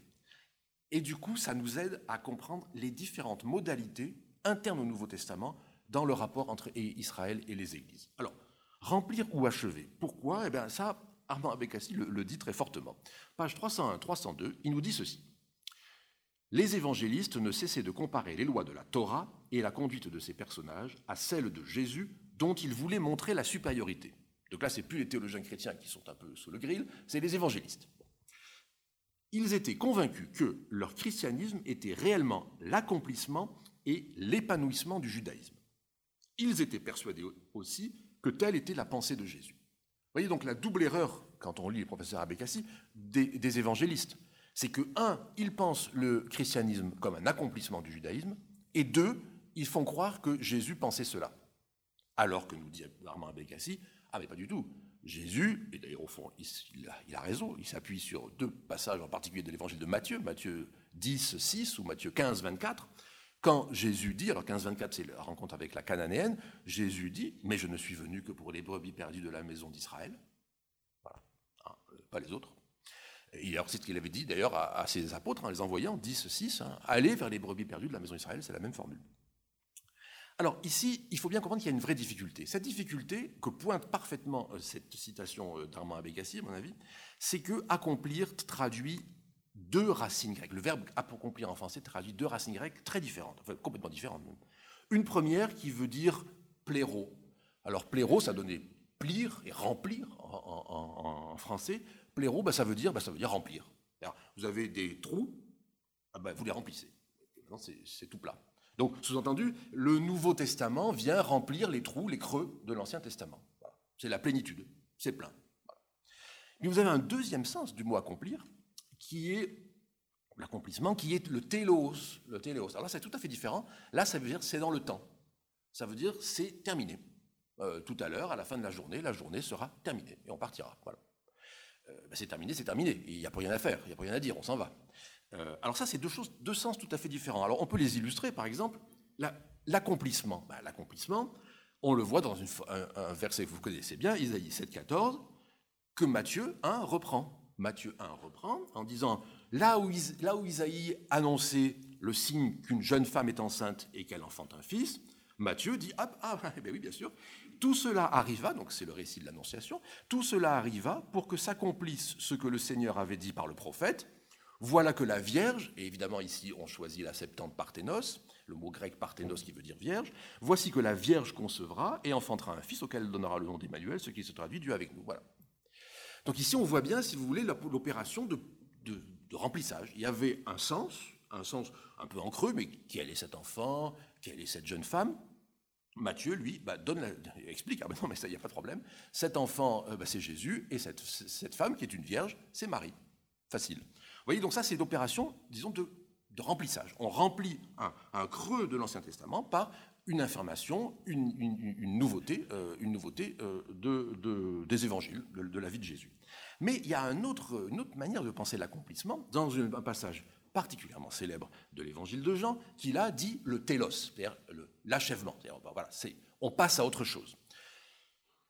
Et du coup, ça nous aide à comprendre les différentes modalités internes au Nouveau Testament dans le rapport entre Israël et les églises. Alors, remplir ou achever. Pourquoi? Eh bien, ça, Armand Abekassi le, dit très fortement. Page 301-302, il nous dit ceci. Les évangélistes ne cessaient de comparer les lois de la Torah et la conduite de ces personnages à celles de Jésus, dont ils voulaient montrer la supériorité. Donc là, c'est plus les théologiens chrétiens qui sont un peu sous le grill, c'est les évangélistes. Ils étaient convaincus que leur christianisme était réellement l'accomplissement et l'épanouissement du judaïsme. Ils étaient persuadés aussi que telle était la pensée de Jésus. Vous voyez donc la double erreur, quand on lit les professeurs Abécassi, des, des évangélistes. C'est que, un, ils pensent le christianisme comme un accomplissement du judaïsme, et deux, ils font croire que Jésus pensait cela. Alors que nous dit Armand Abécassi, ah mais pas du tout. Jésus, et d'ailleurs au fond, il, a, raison, il s'appuie sur deux passages en particulier de l'évangile de Matthieu, Matthieu 10, 6 ou Matthieu 15, 24, quand Jésus dit, alors 15, 24 c'est la rencontre avec la cananéenne, Jésus dit, mais je ne suis venu que pour les brebis perdues de la maison d'Israël, voilà, hein, euh, pas les autres. Et alors c'est ce qu'il avait dit d'ailleurs à, ses apôtres en les envoyant, 10, 6, hein, allez vers les brebis perdues de la maison d'Israël, c'est la même formule. Alors ici, il faut bien comprendre qu'il y a une vraie difficulté. Cette difficulté, que pointe parfaitement euh, cette citation euh, d'Armand Abégassi, à mon avis, c'est que accomplir traduit deux racines grecques. Le verbe accomplir en français traduit deux racines grecques très différentes, enfin complètement différentes Une première qui veut dire pléro. Alors pléro, ça donnait plir et remplir en, français. Pléro, bah, ça, veut dire, bah, ça veut dire remplir. vous avez des trous, ah bah, vous les remplissez. C'est tout plat. Donc, sous-entendu, le Nouveau Testament vient remplir les trous, les creux de l'Ancien Testament. C'est la plénitude, c'est plein. Mais vous avez un deuxième sens du mot accomplir, qui est l'accomplissement, qui est le télos. Le télos. Alors là, c'est tout à fait différent. Là, ça veut dire c'est dans le temps. Ça veut dire c'est terminé. Euh, tout à l'heure, à la fin de la journée, la journée sera terminée et on partira. Voilà. Euh, ben, c'est terminé, c'est terminé. Il n'y a plus rien à faire, il n'y a plus rien à dire, on s'en va. Euh, alors ça, c'est deux choses, deux sens tout à fait différents. Alors on peut les illustrer, par exemple, l'accomplissement. Ben, l'accomplissement, on le voit dans un, verset que vous connaissez bien, Isaïe 7, 14, que Matthieu 1 reprend. Matthieu 1 reprend en disant, là où, Isaïe annonçait le signe qu'une jeune femme est enceinte et qu'elle enfante un fils, Matthieu dit, ah, ah (laughs) ben oui, bien sûr, tout cela arriva, donc c'est le récit de l'Annonciation, tout cela arriva pour que s'accomplisse ce que le Seigneur avait dit par le prophète, voilà que la Vierge, et évidemment ici on choisit la Septante parthénos, le mot grec parthénos qui veut dire Vierge, voici que la Vierge concevra et enfantera un fils auquel elle donnera le nom d'Emmanuel, ce qui se traduit Dieu avec nous. Voilà. Donc ici on voit bien, si vous voulez, l'opération de, remplissage. Il y avait un sens, un sens un peu en creux, mais quel est cet enfant Quelle est cette jeune femme Matthieu, lui, bah, (laughs) explique, ah ben non, mais ça, il n'y a pas de problème. Cet enfant, euh, bah, c'est Jésus, et cette, femme, qui est une vierge, c'est Marie. Facile. Donc ça, c'est l'opération, disons, de, remplissage. On remplit un, creux de l'Ancien Testament par une information, une, nouveauté, une nouveauté euh, de, des évangiles, de, la vie de Jésus. Mais il y a une autre manière de penser l'accomplissement dans un passage particulièrement célèbre de l'évangile de Jean, qui là dit le télos, c'est-à-dire l'achèvement. On passe à autre chose.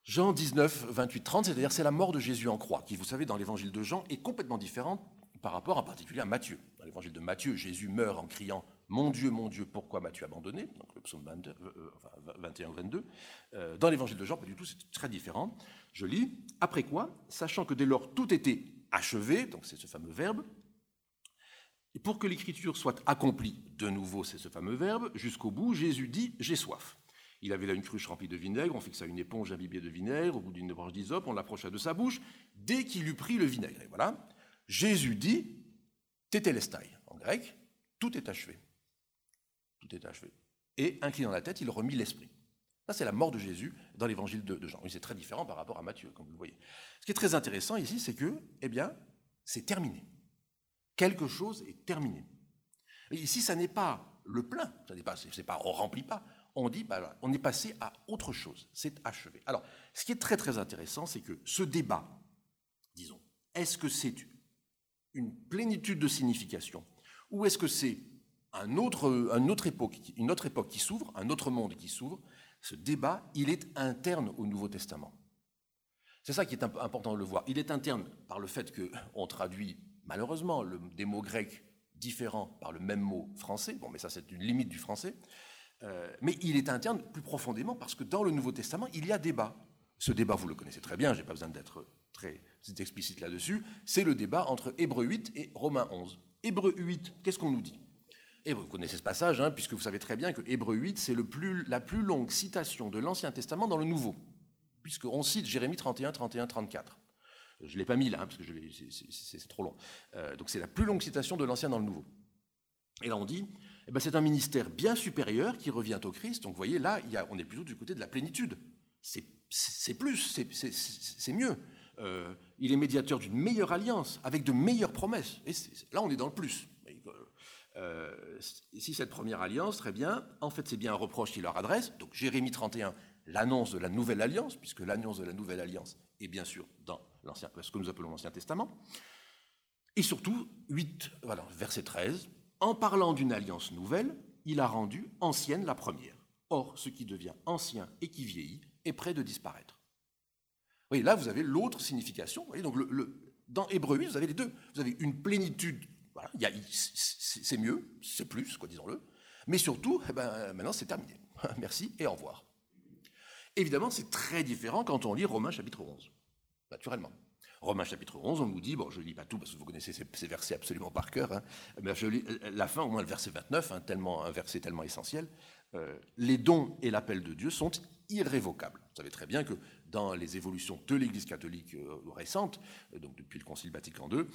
Jean 19, 28, 30, c'est-à-dire c'est la mort de Jésus en croix, qui, vous savez, dans l'évangile de Jean, est complètement différente par rapport en particulier à Matthieu. Dans l'évangile de Matthieu, Jésus meurt en criant Mon Dieu, mon Dieu, pourquoi m'as-tu abandonné? Donc le psaume 21 22. Euh, dans l'évangile de Jean, pas du tout, c'est très différent. Je lis Après quoi, sachant que dès lors tout était achevé, donc c'est ce fameux verbe, et pour que l'écriture soit accomplie, de nouveau c'est ce fameux verbe, jusqu'au bout, Jésus dit J'ai soif. Il avait là une cruche remplie de vinaigre, on fixa une éponge imbibée de vinaigre, au bout d'une branche d'hysope, on l'approcha de sa bouche, dès qu'il eut pris le vinaigre. Et voilà, Jésus dit Tétélestai, en grec, tout est achevé. Tout est achevé. Et inclinant la tête, il remit l'esprit. Ça, c'est la mort de Jésus dans l'évangile de, Jean. c'est très différent par rapport à Matthieu, comme vous le voyez. Ce qui est très intéressant ici, c'est que, eh bien, c'est terminé quelque chose est terminé. Ici, ça n'est pas le plein, ça n'est pas, c'est pas, on remplit pas. On dit, bah, on est passé à autre chose, c'est achevé. Alors, ce qui est très très intéressant, c'est que ce débat, disons, est-ce que c'est une plénitude de signification, ou est-ce que c'est un autre, époque, une autre époque qui s'ouvre, un autre monde qui s'ouvre? Ce débat, il est interne au Nouveau Testament. C'est ça qui est important de le voir. Il est interne par le fait qu'on traduit malheureusement des mots grecs différents par le même mot français. Bon, mais ça, c'est une limite du français. Euh, mais il est interne plus profondément parce que dans le Nouveau Testament, il y a débat. Ce débat, vous le connaissez très bien, je n'ai pas besoin d'être très explicite là-dessus. C'est le débat entre Hébreu 8 et Romains 11. Hébreu 8, qu'est-ce qu'on nous dit? Et vous connaissez ce passage, hein, puisque vous savez très bien que Hébreu 8, c'est la plus longue citation de l'Ancien Testament dans le Nouveau, puisqu'on cite Jérémie 31, 31, 34. Je ne l'ai pas mis là, hein, parce que c'est trop long. Euh, donc c'est la plus longue citation de l'Ancien dans le Nouveau. Et là on dit, eh ben, c'est un ministère bien supérieur qui revient au Christ. Donc vous voyez, là, y a, on est plutôt du côté de la plénitude. C'est plus, c'est mieux. Euh, il est médiateur d'une meilleure alliance, avec de meilleures promesses. Et là, on est dans le plus. Euh, si cette première alliance, très bien, en fait, c'est bien un reproche qu'il leur adresse. Donc Jérémie 31, l'annonce de la nouvelle alliance, puisque l'annonce de la nouvelle alliance est bien sûr dans ce que nous appelons l'Ancien Testament. Et surtout, 8, voilà, verset 13, en parlant d'une alliance nouvelle, il a rendu ancienne la première. Or, ce qui devient ancien et qui vieillit est près de disparaître. Oui, là, vous avez l'autre signification. donc dans Hébreu 8, vous avez les deux. Vous avez une plénitude, voilà, c'est mieux, c'est plus, quoi, disons-le. Mais surtout, eh ben, maintenant, c'est terminé. (laughs) Merci et au revoir. Évidemment, c'est très différent quand on lit Romains chapitre 11 naturellement. Romains chapitre 11, on nous dit, bon, je ne lis pas tout parce que vous connaissez ces, versets absolument par cœur, hein, mais je lis la fin, au moins le verset 29, hein, tellement, un verset tellement essentiel. Euh, les dons et l'appel de Dieu sont irrévocables. Vous savez très bien que dans les évolutions de l'Église catholique euh, récente, euh, donc depuis le Concile Vatican II,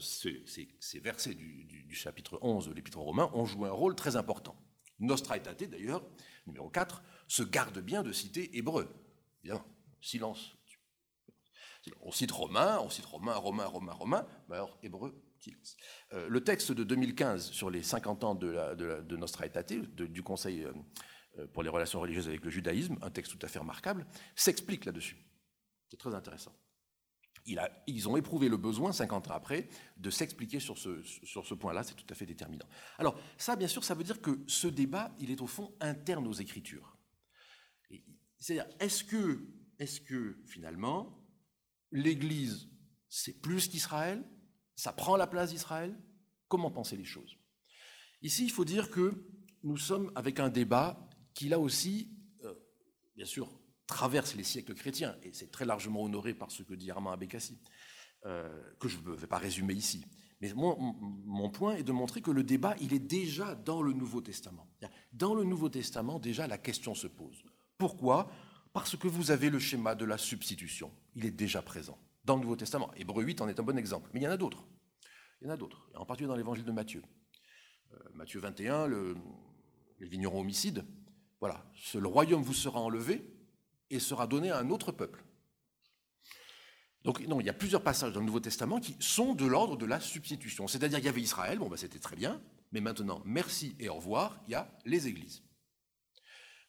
ces, versets du, chapitre 11 de l'Épître aux Romains ont joué un rôle très important. Nostra Aetate, d'ailleurs, numéro 4, se garde bien de citer hébreu. Bien, silence on cite Romain, on cite Romain, Romain, Romain, Romain, mais alors hébreu, euh, le texte de 2015 sur les 50 ans de, la, Nostra Aetate, du Conseil euh, euh, pour les relations religieuses avec le judaïsme, un texte tout à fait remarquable, s'explique là-dessus. C'est très intéressant. ils ont éprouvé le besoin, 50 ans après, de s'expliquer sur ce, sur ce point-là, c'est tout à fait déterminant. Alors, ça, bien sûr, ça veut dire que ce débat, il est au fond interne aux Écritures. C'est-à-dire, est-ce que, est que, finalement, l'Église, c'est plus qu'Israël, ça prend la place d'Israël? Comment penser les choses? Ici, il faut dire que nous sommes avec un débat qui, là aussi, euh, bien sûr, traverse les siècles chrétiens, et c'est très largement honoré par ce que dit Armand Abécassi, euh, que je ne vais pas résumer ici. Mais mon point est de montrer que le débat, il est déjà dans le Nouveau Testament. Dans le Nouveau Testament, déjà, la question se pose. Pourquoi? Parce que vous avez le schéma de la substitution. Il est déjà présent dans le Nouveau Testament. Hébreu 8 en est un bon exemple, mais il y en a d'autres. Il y en a d'autres, en particulier dans l'évangile de Matthieu. Euh, Matthieu 21, le, les vignerons homicides. Voilà, le royaume vous sera enlevé et sera donné à un autre peuple. Donc non, il y a plusieurs passages dans le Nouveau Testament qui sont de l'ordre de la substitution. C'est-à-dire qu'il y avait Israël, bon ben c'était très bien, mais maintenant, merci et au revoir, il y a les églises.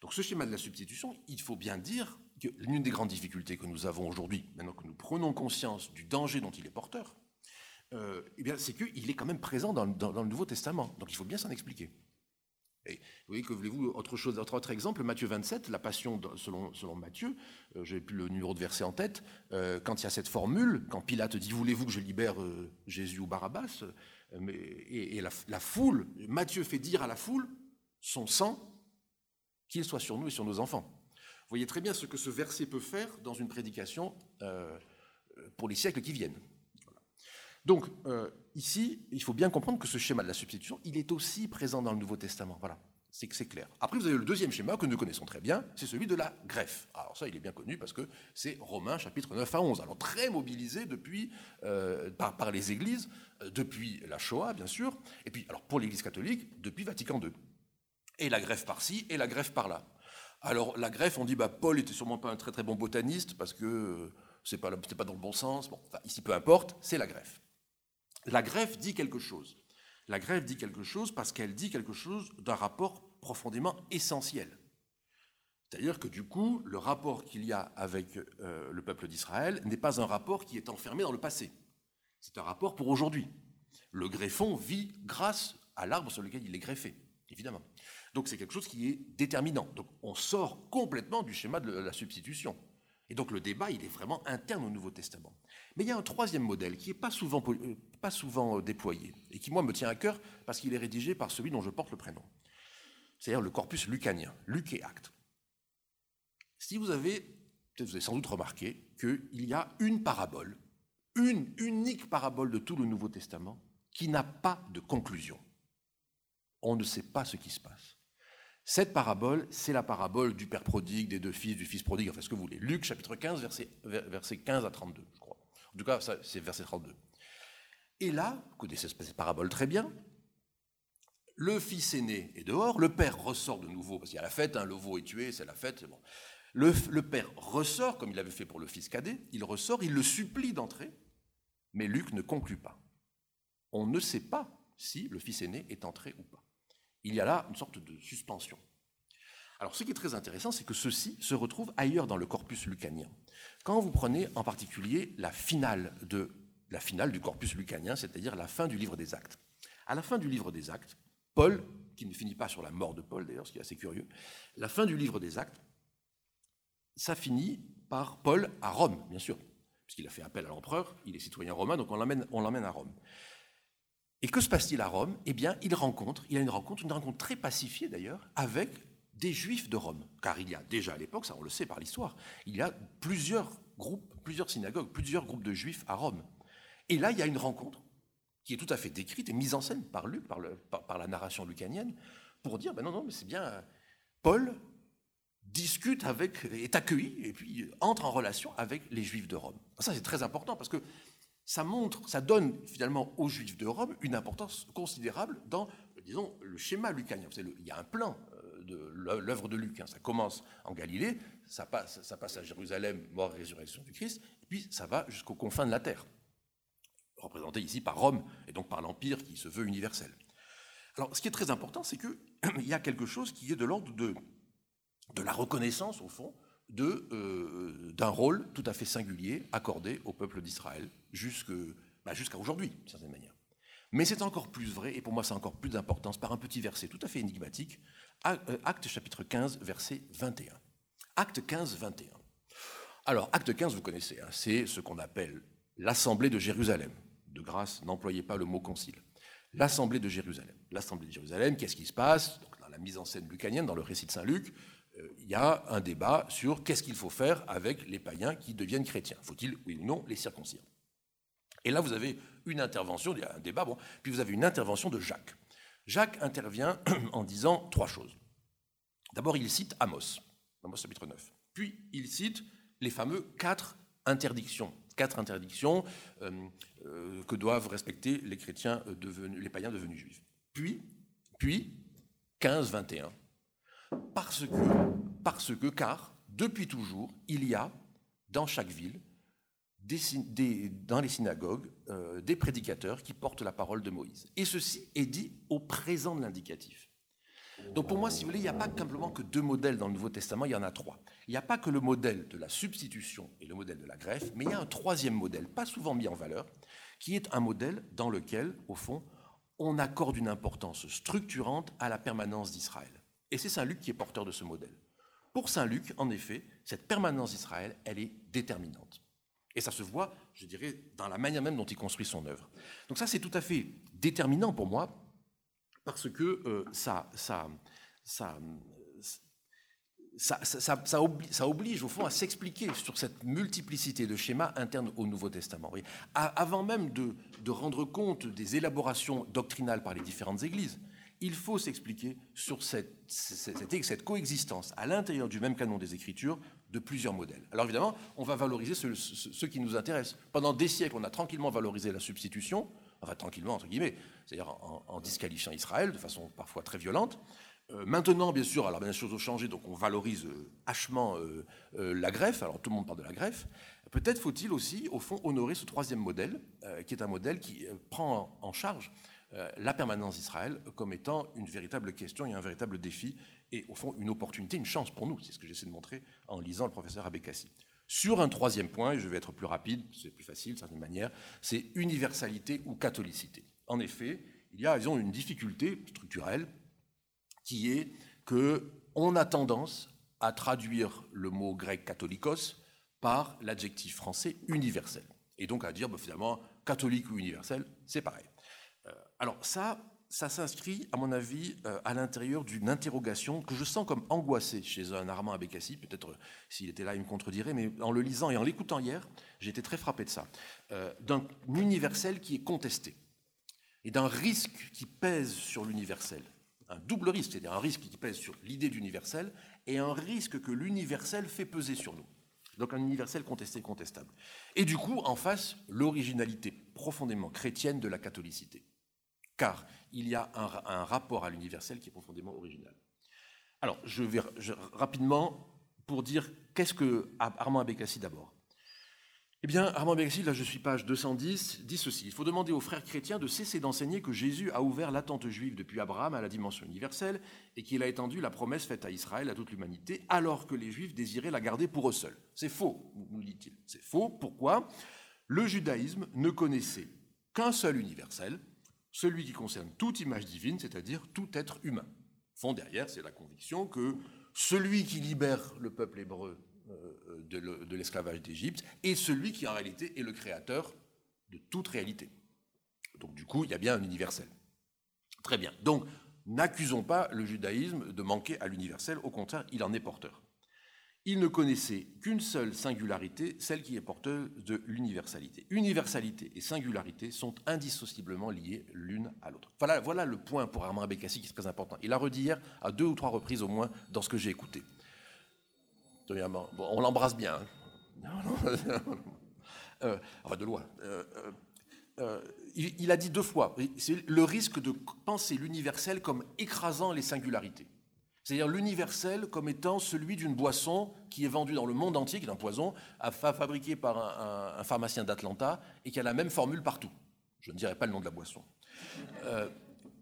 Donc ce schéma de la substitution, il faut bien dire que l'une des grandes difficultés que nous avons aujourd'hui, maintenant que nous prenons conscience du danger dont il est porteur, euh, eh c'est qu'il est quand même présent dans, le Nouveau Testament. Donc il faut bien s'en expliquer. Et vous voyez que voulez-vous autre chose, autre, exemple, Matthieu 27, la passion selon, Matthieu, euh, j'ai plus le numéro de verset en tête, euh, quand il y a cette formule, quand Pilate dit voulez-vous que je libère Jésus ou Barabbas, mais, et, la, foule, Matthieu fait dire à la foule, son sang, qu'il soit sur nous et sur nos enfants. Vous voyez très bien ce que ce verset peut faire dans une prédication pour les siècles qui viennent. Donc, euh, ici, il faut bien comprendre que ce schéma de la substitution, il est aussi présent dans le Nouveau Testament. Voilà, c'est que c'est clair. Après, vous avez le deuxième schéma que nous connaissons très bien, c'est celui de la greffe. Alors ça, il est bien connu parce que c'est Romains chapitre 9 à 11. Alors très mobilisé depuis, euh, par, les églises, euh, depuis la Shoah, bien sûr, et puis, alors pour l'Église catholique, depuis Vatican II. Et la greffe par-ci, et la greffe par-là. Alors la greffe, on dit, bah, Paul était sûrement pas un très très bon botaniste parce que c'est pas, pas dans le bon sens. Bon, ici, peu importe, c'est la greffe. La greffe dit quelque chose. La greffe dit quelque chose parce qu'elle dit quelque chose d'un rapport profondément essentiel. C'est-à-dire que du coup, le rapport qu'il y a avec euh, le peuple d'Israël n'est pas un rapport qui est enfermé dans le passé. C'est un rapport pour aujourd'hui. Le greffon vit grâce à l'arbre sur lequel il est greffé, évidemment. Donc c'est quelque chose qui est déterminant. Donc on sort complètement du schéma de la substitution. Et donc le débat, il est vraiment interne au Nouveau Testament. Mais il y a un troisième modèle qui n'est pas souvent, euh, euh, déployé, et qui, moi, me tient à cœur parce qu'il est rédigé par celui dont je porte le prénom. C'est-à-dire le corpus lucanien, Luc et Acte. Si vous avez, vous avez sans doute remarqué qu'il y a une parabole, une unique parabole de tout le Nouveau Testament, qui n'a pas de conclusion. On ne sait pas ce qui se passe. Cette parabole, c'est la parabole du père prodigue, des deux fils, du fils prodigue, enfin ce que vous voulez. Luc chapitre 15, verset, 15 à 32, je crois. En tout cas, c'est verset 32. Et là, vous connaissez cette parabole très bien, le fils aîné est dehors, le père ressort de nouveau, parce qu'il y a la fête, hein, le veau est tué, c'est la fête. Le, le, père ressort, comme il avait fait pour le fils cadet, il ressort, il le supplie d'entrer, mais Luc ne conclut pas. On ne sait pas si le fils aîné est entré ou pas il y a là une sorte de suspension. Alors ce qui est très intéressant, c'est que ceci se retrouve ailleurs dans le corpus lucanien. Quand vous prenez en particulier la finale, du corpus lucanien, c'est-à-dire la fin du livre des actes. À la fin du livre des actes, Paul, qui ne finit pas sur la mort de Paul d'ailleurs, ce qui est assez curieux, la fin du livre des actes, ça finit par Paul à Rome, bien sûr, puisqu'il a fait appel à l'empereur, il est citoyen romain, donc on l'emmène à Rome. Et que se passe-t-il à Rome? Eh bien, il rencontre, il a une rencontre, une rencontre très pacifiée d'ailleurs, avec des juifs de Rome. Car il y a déjà à l'époque, ça on le sait par l'histoire, il y a plusieurs groupes, plusieurs synagogues, plusieurs groupes de juifs à Rome. Et là, il y a une rencontre qui est tout à fait décrite et mise en scène par Luc, par, la narration lucanienne, pour dire, ben non, non, mais c'est bien, Paul discute avec, est accueilli et puis entre en relation avec les juifs de Rome. Ça, c'est très important parce que ça montre, ça donne finalement aux Juifs de Rome une importance considérable dans, disons, le schéma lucanien. Il y a un plan l'œuvre de Luc. Hein. Ça commence en Galilée, ça passe, à Jérusalem, mort et résurrection du Christ, puis ça va jusqu'aux confins de la terre, représenté ici par Rome et donc par l'Empire qui se veut universel. Alors, ce qui est très important, c'est qu'il (clears throat) y a quelque chose qui est de l'ordre de, la reconnaissance, au fond, euh, d'un rôle tout à fait singulier accordé au peuple d'Israël bah, jusqu'à aujourd'hui, d'une certaine manière. Mais c'est encore plus vrai, et pour moi c'est encore plus d'importance, par un petit verset tout à fait énigmatique, Acte chapitre 15, verset 21. Acte 15, 21. Alors, Acte 15, vous connaissez, hein, c'est ce qu'on appelle l'Assemblée de Jérusalem. De grâce, n'employez pas le mot concile. L'Assemblée de Jérusalem. L'Assemblée de Jérusalem, qu'est-ce qui se passe? Dans la mise en scène lucanienne, dans le récit de Saint Luc, euh, il y a un débat sur qu'est-ce qu'il faut faire avec les païens qui deviennent chrétiens. Faut-il, oui ou non, les circoncire? Et là, vous avez une intervention, il y a un débat, bon, puis vous avez une intervention de Jacques. Jacques intervient (clears throat) en disant trois choses. D'abord, il cite Amos, Amos chapitre 9. Puis, il cite les fameux quatre interdictions, quatre interdictions que doivent respecter les chrétiens devenus, les païens devenus juifs. Puis, puis 15-21, parce que, parce que, car depuis toujours, il y a dans chaque ville dans les synagogues euh, des prédicateurs qui portent la parole de Moïse. Et ceci est dit au présent de l'indicatif. Donc pour moi, si vous voulez, il n'y a pas simplement que deux modèles dans le Nouveau Testament, il y en a trois. Il n'y a pas que le modèle de la substitution et le modèle de la greffe, mais il y a un troisième modèle, pas souvent mis en valeur, qui est un modèle dans lequel, au fond, on accorde une importance structurante à la permanence d'Israël. Et c'est Saint Luc qui est porteur de ce modèle. Pour Saint Luc, en effet, cette permanence d'Israël, elle est déterminante. Et ça se voit, je dirais, dans la manière même dont il construit son œuvre. Donc ça, c'est tout à fait déterminant pour moi, parce que euh, ça, ça, ça, ça, oblige, au fond à s'expliquer sur cette multiplicité de schémas internes au Nouveau Testament. Avant même de, de, rendre compte des élaborations doctrinales par les différentes églises, il faut s'expliquer sur cette, cette, cette, coexistence à l'intérieur du même canon des Écritures de plusieurs modèles. Alors évidemment, on va valoriser ce, qui nous intéresse. Pendant des siècles, on a tranquillement valorisé la substitution, enfin tranquillement entre guillemets, c'est-à-dire en, disqualifiant Israël de façon parfois très violente. Euh, maintenant, bien sûr, alors bien, les choses ont changé, donc on valorise euh, hachement euh, la greffe. Alors tout le monde parle de la greffe. Peut-être faut-il aussi, au fond, honorer ce troisième modèle, qui est un modèle qui prend en charge la permanence d'Israël comme étant une véritable question et un véritable défi et au fond une opportunité, une chance pour nous. C'est ce que j'essaie de montrer en lisant le professeur Abekassi. Sur un troisième point, et je vais être plus rapide, c'est plus facile d'une manière, c'est universalité ou catholicité. En effet, il y a, une difficulté structurelle qui est que on a tendance à traduire le mot grec catholicos par l'adjectif français universel. Et donc à dire, bah, finalement, catholique ou universel, c'est pareil. Alors ça, ça s'inscrit, à mon avis, euh, à l'intérieur d'une interrogation que je sens comme angoissée chez un Armand Abécassi. Peut-être euh, s'il était là, il me contredirait, mais en le lisant et en l'écoutant hier, j'ai été très frappé de ça. Euh, d'un universel qui est contesté et d'un risque qui pèse sur l'universel. Un double risque, c'est-à-dire un risque qui pèse sur l'idée d'universel et un risque que l'universel fait peser sur nous. Donc un universel contesté, contestable. Et du coup, en face, l'originalité profondément chrétienne de la catholicité car il y a un, rapport à l'universel qui est profondément original. Alors, je vais rapidement pour dire qu'est-ce que Armand Abécassi d'abord. Eh bien, Armand Abécassi, là je suis page 210, dit ceci. Il faut demander aux frères chrétiens de cesser d'enseigner que Jésus a ouvert l'attente juive depuis Abraham à la dimension universelle et qu'il a étendu la promesse faite à Israël à toute l'humanité, alors que les juifs désiraient la garder pour eux seuls. C'est faux, nous dit-il. C'est faux. Pourquoi? Le judaïsme ne connaissait qu'un seul universel, celui qui concerne toute image divine, c'est-à-dire tout être humain. Fond derrière, c'est la conviction que celui qui libère le peuple hébreu euh, de l'esclavage d'Égypte est celui qui en réalité est le créateur de toute réalité. Donc du coup, il y a bien un universel. Très bien. Donc, n'accusons pas le judaïsme de manquer à l'universel, au contraire, il en est porteur il ne connaissait qu'une seule singularité, celle qui est porteuse de l'universalité. Universalité et singularité sont indissociablement liées l'une à l'autre. Voilà, le point pour Armand Bécassi qui est très important. Il a redit hier à deux ou trois reprises au moins dans ce que j'ai écouté. on l'embrasse bien. Hein. (laughs) Euh, de loin. Euh, euh, il, a dit deux fois, c'est le risque de penser l'universel comme écrasant les singularités. C'est-à-dire l'universel comme étant celui d'une boisson qui est vendue dans le monde entier, qui est un poison, fabriqué par un, pharmacien d'Atlanta et qui a la même formule partout. Je ne dirai pas le nom de la boisson. Euh,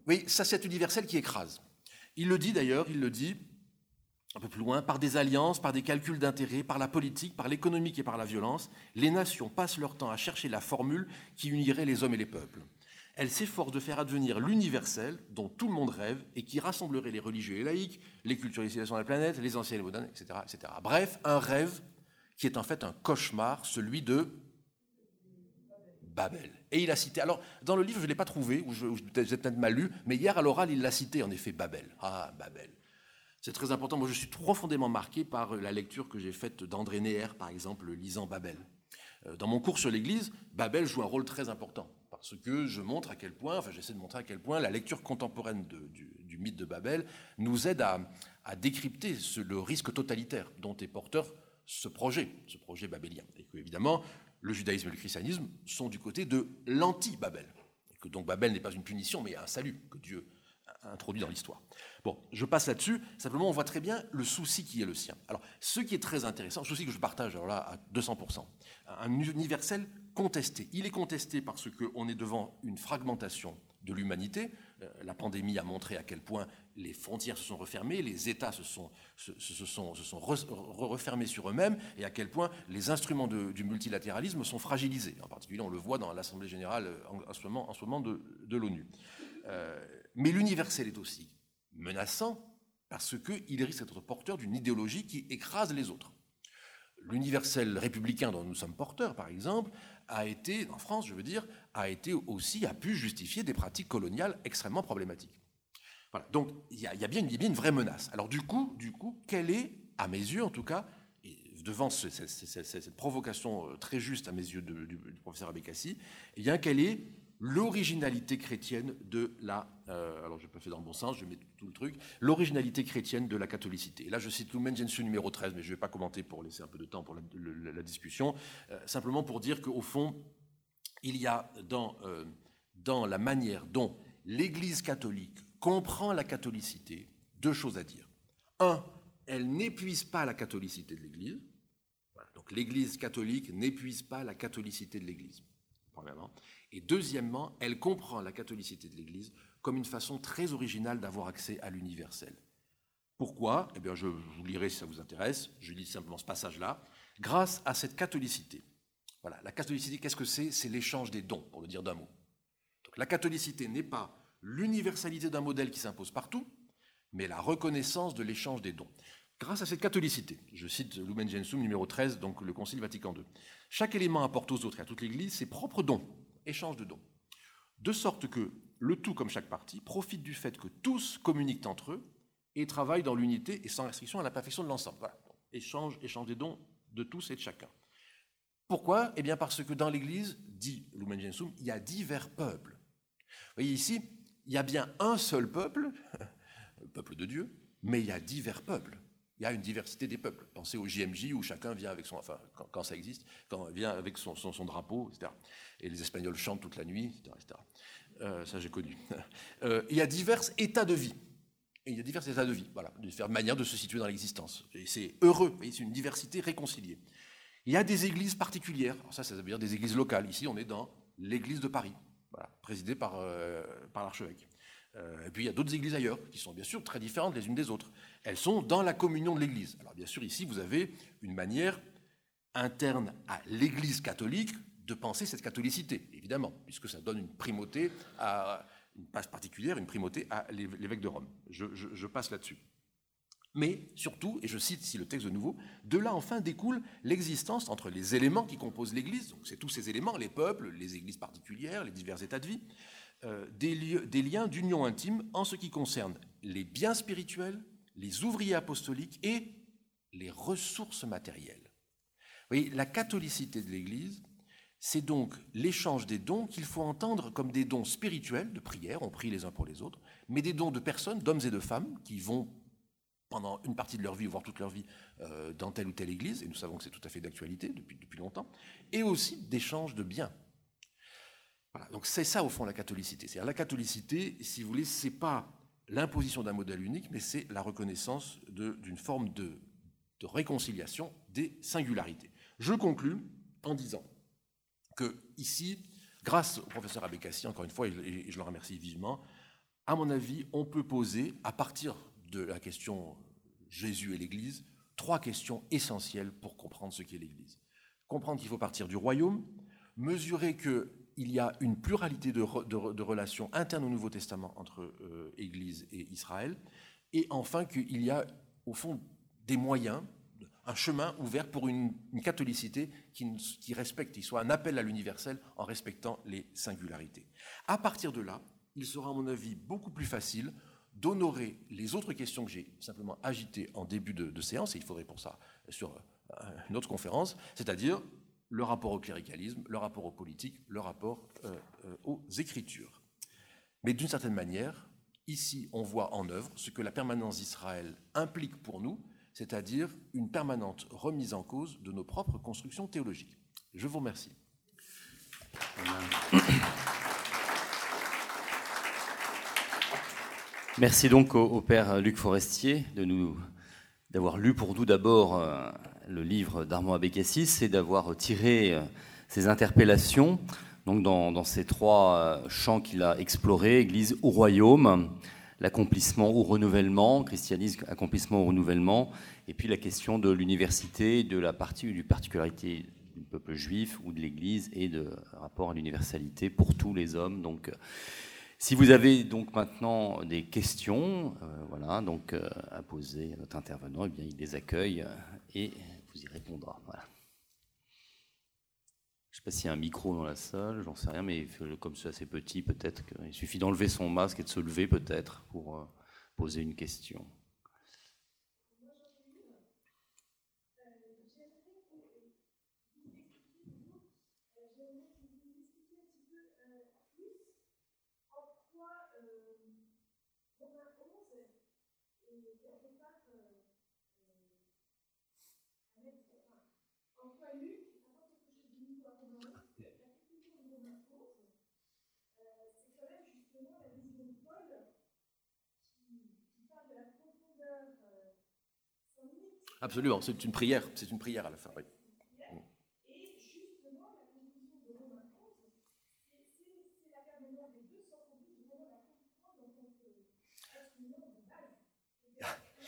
oui, ça c'est universel qui écrase. Il le dit d'ailleurs, il le dit un peu plus loin, par des alliances, par des calculs d'intérêt, par la politique, par l'économique et par la violence, les nations passent leur temps à chercher la formule qui unirait les hommes et les peuples elle s'efforce de faire advenir l'universel dont tout le monde rêve et qui rassemblerait les religieux et les laïcs, les cultures et de la planète, les anciens et les modernes, etc., etc. Bref, un rêve qui est en fait un cauchemar, celui de Babel. Et il a cité, alors dans le livre je ne l'ai pas trouvé, ou je, peut-être mal lu, mais hier à l'oral il l'a cité en effet, Babel. Ah, Babel. C'est très important, moi je suis profondément marqué par la lecture que j'ai faite d'André Neher, par exemple, lisant Babel. Euh, dans mon cours sur l'Église, Babel joue un rôle très important parce que je montre à quel point, enfin j'essaie de montrer à quel point la lecture contemporaine du, mythe de Babel nous aide à, décrypter le risque totalitaire dont est porteur ce projet, ce projet babélien. Et que, évidemment, le judaïsme et le christianisme sont du côté de l'anti-Babel. Que donc Babel n'est pas une punition, mais un salut que Dieu a introduit dans l'histoire. Bon, je passe là-dessus. Simplement, on voit très bien le souci qui est le sien. Alors, ce qui est très intéressant, souci que je partage alors là à 200%, un universel contesté. Il est contesté parce qu'on est devant une fragmentation de l'humanité. Euh, la pandémie a montré à quel point les frontières se sont refermées, les États se sont, se, sont, se sont refermés sur eux-mêmes, et à quel point les instruments du multilatéralisme sont fragilisés. En particulier, on le voit dans l'Assemblée générale euh, en, ce moment, de l'ONU. Euh, mais l'universel est aussi menaçant parce qu'il risque d'être porteur d'une idéologie qui écrase les autres. L'universel républicain dont nous sommes porteurs, par exemple, a été, en France, je veux dire, a été aussi, a pu justifier des pratiques coloniales extrêmement problématiques. Voilà. Donc, il y, a, bien, une vraie menace. Alors, du coup, du coup, quelle est, à mes yeux en tout cas, devant cette, provocation euh, très juste à mes yeux du, professeur Abekassi, eh bien, quelle est l'originalité chrétienne de la, euh, alors je peux faire dans le bon sens, je mets tout le truc, l'originalité chrétienne de la catholicité. Là, je cite Lumen Gentium numéro 13, mais je ne vais pas commenter pour laisser un peu de temps pour la, discussion, euh, simplement pour dire qu'au fond, il y a dans, euh, dans la manière dont l'Église catholique comprend la catholicité deux choses à dire. Un, elle n'épuise pas la catholicité de l'Église. donc l'Église catholique n'épuise pas la catholicité de l'Église, premièrement. Et deuxièmement, elle comprend la catholicité de l'Église comme une façon très originale d'avoir accès à l'universel. Pourquoi? Eh bien, je vous lirai si ça vous intéresse. Je lis simplement ce passage-là. Grâce à cette catholicité. Voilà, la catholicité, qu'est-ce que c'est? C'est l'échange des dons, pour le dire d'un mot. La catholicité n'est pas l'universalité d'un modèle qui s'impose partout, mais la reconnaissance de l'échange des dons. Grâce à cette catholicité, je cite Lumen Gentium numéro 13, donc le Concile Vatican II, chaque élément apporte aux autres et à toute l'Église ses propres dons, échange de dons. De sorte que le tout, comme chaque partie, profite du fait que tous communiquent entre eux et travaillent dans l'unité et sans restriction à la perfection de l'ensemble. Voilà. Échange, échange des dons de tous et de chacun. Pourquoi? Eh bien parce que dans l'Église, dit Lumen Gentium, il y a divers peuples. Vous voyez ici, il y a bien un seul peuple, (laughs) le peuple de Dieu, mais il y a divers peuples il y a une diversité des peuples. Pensez au JMJ où chacun vient avec son, enfin, quand, ça existe, vient avec son, son, drapeau, etc. Et les Espagnols chantent toute la nuit, etc. Euh, ça, j'ai connu. (laughs) Euh, il y a divers états de vie. Il y a divers états de vie, voilà, différentes manières de se situer dans l'existence. Et c'est heureux, c'est une diversité réconciliée. Il y a des églises particulières. ça, ça veut dire des églises locales. Ici, on est dans l'église de Paris, présidée par, euh, par l'archevêque. et puis il y a d'autres églises ailleurs, qui sont bien sûr très différentes les unes des autres elles sont dans la communion de l'Église. Alors bien sûr, ici, vous avez une manière interne à l'Église catholique de penser cette catholicité, évidemment, puisque ça donne une primauté à une passe particulière, une primauté à l'évêque de Rome. Je, passe là-dessus. Mais surtout, et je cite ici le texte de nouveau, de là enfin découle l'existence entre les éléments qui composent l'Église, donc c'est tous ces éléments, les peuples, les églises particulières, les divers états de vie, euh, des liens d'union intime en ce qui concerne les biens spirituels, les ouvriers apostoliques et les ressources matérielles. Vous voyez, la catholicité de l'Église, c'est donc l'échange des dons qu'il faut entendre comme des dons spirituels, de prière, on prie les uns pour les autres, mais des dons de personnes, d'hommes et de femmes, qui vont pendant une partie de leur vie, voire toute leur vie, euh, dans telle ou telle église, et nous savons que c'est tout à fait d'actualité depuis, depuis longtemps, et aussi d'échange de biens. Voilà, donc c'est ça au fond la catholicité. C'est-à-dire la catholicité, si vous voulez, c'est pas l'imposition d'un modèle unique, mais c'est la reconnaissance d'une forme de, réconciliation des singularités. Je conclus en disant que ici, grâce au professeur Abekassi, encore une fois, et je le remercie vivement, à mon avis, on peut poser, à partir de la question Jésus et l'Église, trois questions essentielles pour comprendre ce qu'est l'Église. Comprendre qu'il faut partir du royaume, mesurer que il y a une pluralité de, relations internes au Nouveau Testament entre euh, Église et Israël, et enfin qu'il y a au fond des moyens, un chemin ouvert pour une, catholicité qui, respecte, qui soit un appel à l'universel en respectant les singularités. À partir de là, il sera à mon avis beaucoup plus facile d'honorer les autres questions que j'ai simplement agitées en début de, de séance, et il faudrait pour ça sur euh, une autre conférence, c'est-à-dire le rapport au cléricalisme, le rapport aux politiques, le rapport euh, euh, aux écritures. Mais d'une certaine manière, ici, on voit en œuvre ce que la permanence d'Israël implique pour nous, c'est-à-dire une permanente remise en cause de nos propres constructions théologiques. Je vous remercie. Merci donc au, père Luc Forestier de nous d'avoir lu pour nous d'abord euh, le livre d'Armand Abécassis et d'avoir tiré euh, ses interpellations donc dans, ces trois euh, champs qu'il a explorés, Église ou royaume, l'accomplissement ou renouvellement, christianisme, accomplissement ou renouvellement, et puis la question de l'université, de la partie ou du particularité du peuple juif ou de l'Église et de rapport à l'universalité pour tous les hommes. Donc, si vous avez donc maintenant des questions, euh, voilà, donc euh, à poser à notre intervenant, eh bien, il les accueille euh, et y répondra. Je ne sais pas s'il y a un micro dans la salle, j'en sais rien, mais comme c'est assez petit, peut-être qu'il suffit d'enlever son masque et de se lever peut-être pour poser une question. Absolument, c'est une prière, c'est une prière à la fin. Oui. (laughs)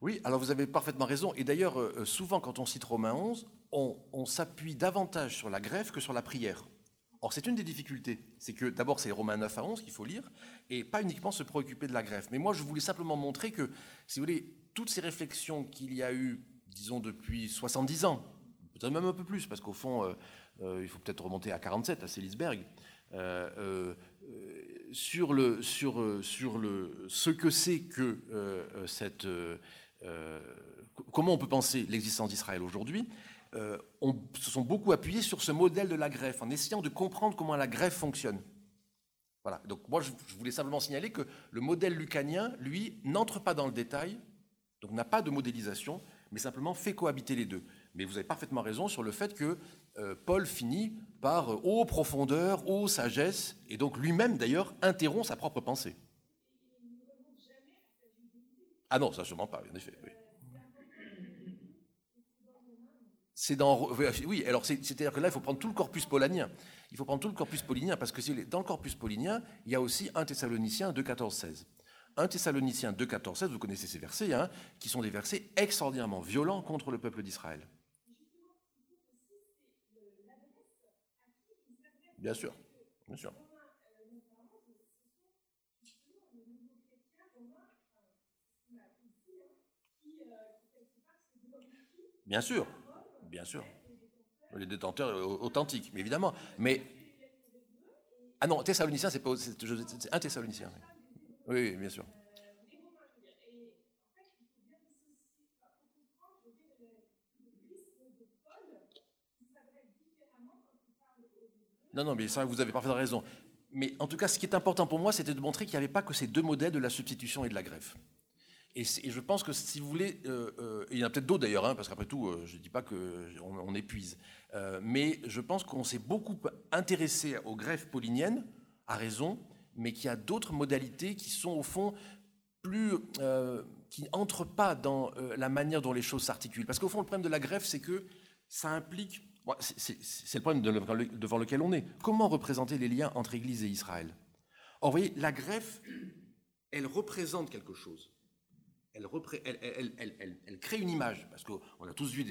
Oui, alors vous avez parfaitement raison. Et d'ailleurs, euh, souvent, quand on cite Romains 11, on s'appuie davantage sur la grève que sur la prière. Or, c'est une des difficultés. C'est que d'abord, c'est Romains 9 à 11 qu'il faut lire, et pas uniquement se préoccuper de la greffe. Mais moi, je voulais simplement montrer que, si vous voulez, toutes ces réflexions qu'il y a eu, disons, depuis 70 ans, peut-être même un peu plus, parce qu'au fond, euh, euh, il faut peut-être remonter à 47, à Selisberg, euh, sur, le, sur, sur le, ce que c'est que cette... comment on peut penser l'existence d'Israël aujourd'hui euh, on, se sont beaucoup appuyés sur ce modèle de la greffe, en essayant de comprendre comment la greffe fonctionne. Voilà. Donc moi, je, voulais simplement signaler que le modèle lucanien, lui, n'entre pas dans le détail, donc n'a pas de modélisation, mais simplement fait cohabiter les deux. Mais vous avez parfaitement raison sur le fait que euh, Paul finit par euh, profondeur, ô sagesse, et donc lui-même d'ailleurs interrompt sa propre pensée. Ah non, ça sûrement pas, en effet. Oui. C'est dans. Oui, alors c'est-à-dire que là, il faut prendre tout le corpus paulinien. Il faut prendre tout le corpus paulinien, parce que dans le corpus paulinien, il y a aussi un Thessalonicien 2, 14, 16. Un Thessalonicien 2, 14, 16, vous connaissez ces versets, hein, qui sont des versets extraordinairement violents contre le peuple d'Israël. Bien sûr, bien sûr. Bien sûr, bien sûr. Les détenteurs authentiques, évidemment. Mais. Ah non, Thessalonicien. C'est un Thessalonicien. Oui. oui, bien sûr. Non, non, mais ça, vous avez parfaitement raison. Mais en tout cas, ce qui est important pour moi, c'était de montrer qu'il n'y avait pas que ces deux modèles de la substitution et de la greffe. Et, je pense que si vous voulez, euh, euh, il y en a peut-être d'autres d'ailleurs, hein, parce qu'après tout, euh, je ne dis pas qu'on on épuise, mais je pense qu'on s'est beaucoup intéressé aux greffes pauliniennes, à raison, mais qu'il y a d'autres modalités qui sont au fond plus, qui n'entrent pas dans la manière dont les choses s'articulent. Parce qu'au fond, le problème de la greffe, c'est que ça implique, c'est le problème devant lequel on est. Comment représenter les liens entre Église et Israël? Or, vous voyez, la greffe, elle représente quelque chose elle, crée une image, parce qu'on a tous vu, a,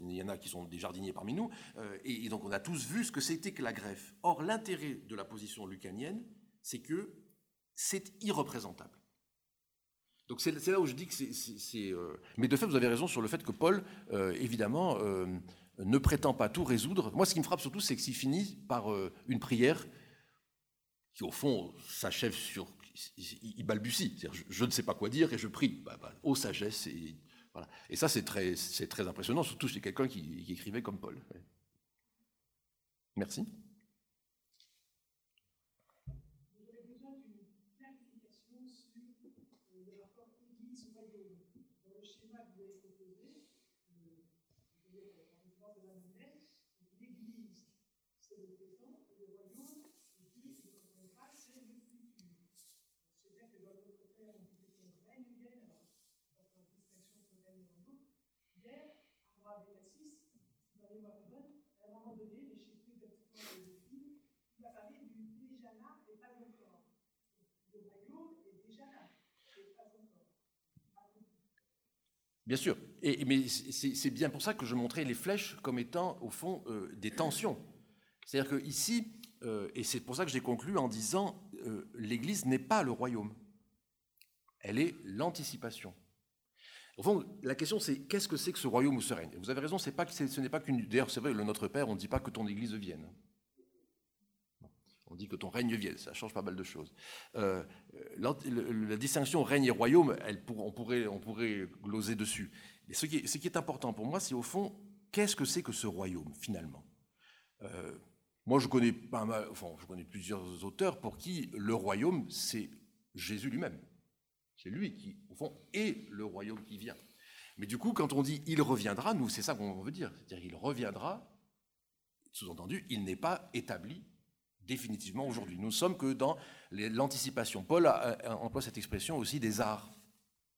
il y en a qui sont des jardiniers parmi nous, euh, et, donc on a tous vu ce que c'était que la greffe. Or, l'intérêt de la position lucanienne, c'est que c'est irreprésentable. Donc c'est là où je dis que c'est... Euh, mais de fait, vous avez raison sur le fait que Paul, euh, évidemment, ne prétend pas tout résoudre. Moi, ce qui me frappe surtout, c'est que s'il finit par une prière qui, au fond, s'achève sur il, balbutie. Je, ne sais pas quoi dire et je prie. Bah, bah, aux sagesse. Et, voilà. et ça, c'est très, très impressionnant, surtout chez quelqu'un qui, écrivait comme Paul. Merci. Bien sûr. Et, mais c'est bien pour ça que je montrais les flèches comme étant, au fond, euh, des tensions. C'est-à-dire qu'ici, euh, et c'est pour ça que j'ai conclu en disant, euh, l'Église n'est pas le royaume. Elle est l'anticipation. Au fond, la question c'est qu'est-ce que c'est que ce royaume ou ce règne? Vous avez raison, ce n'est pas qu'une. D'ailleurs, c'est vrai, le Notre Père, on ne dit pas que ton Église vienne. Que ton règne vienne, ça change pas mal de choses. Euh, la, distinction règne et royaume, on, pourrait, on gloser dessus. Mais ce qui est, important pour moi, c'est au fond, qu'est-ce que c'est que ce royaume, finalement? Euh, Moi, je connais, pas enfin, je connais plusieurs auteurs pour qui le royaume, c'est Jésus lui-même. C'est lui qui, au fond, est le royaume qui vient. Mais du coup, quand on dit il reviendra, nous, c'est ça qu'on veut dire. C'est-à-dire il reviendra, sous-entendu, il n'est pas établi définitivement aujourd'hui. Nous ne sommes que dans l'anticipation. Paul emploie cette expression aussi des arts,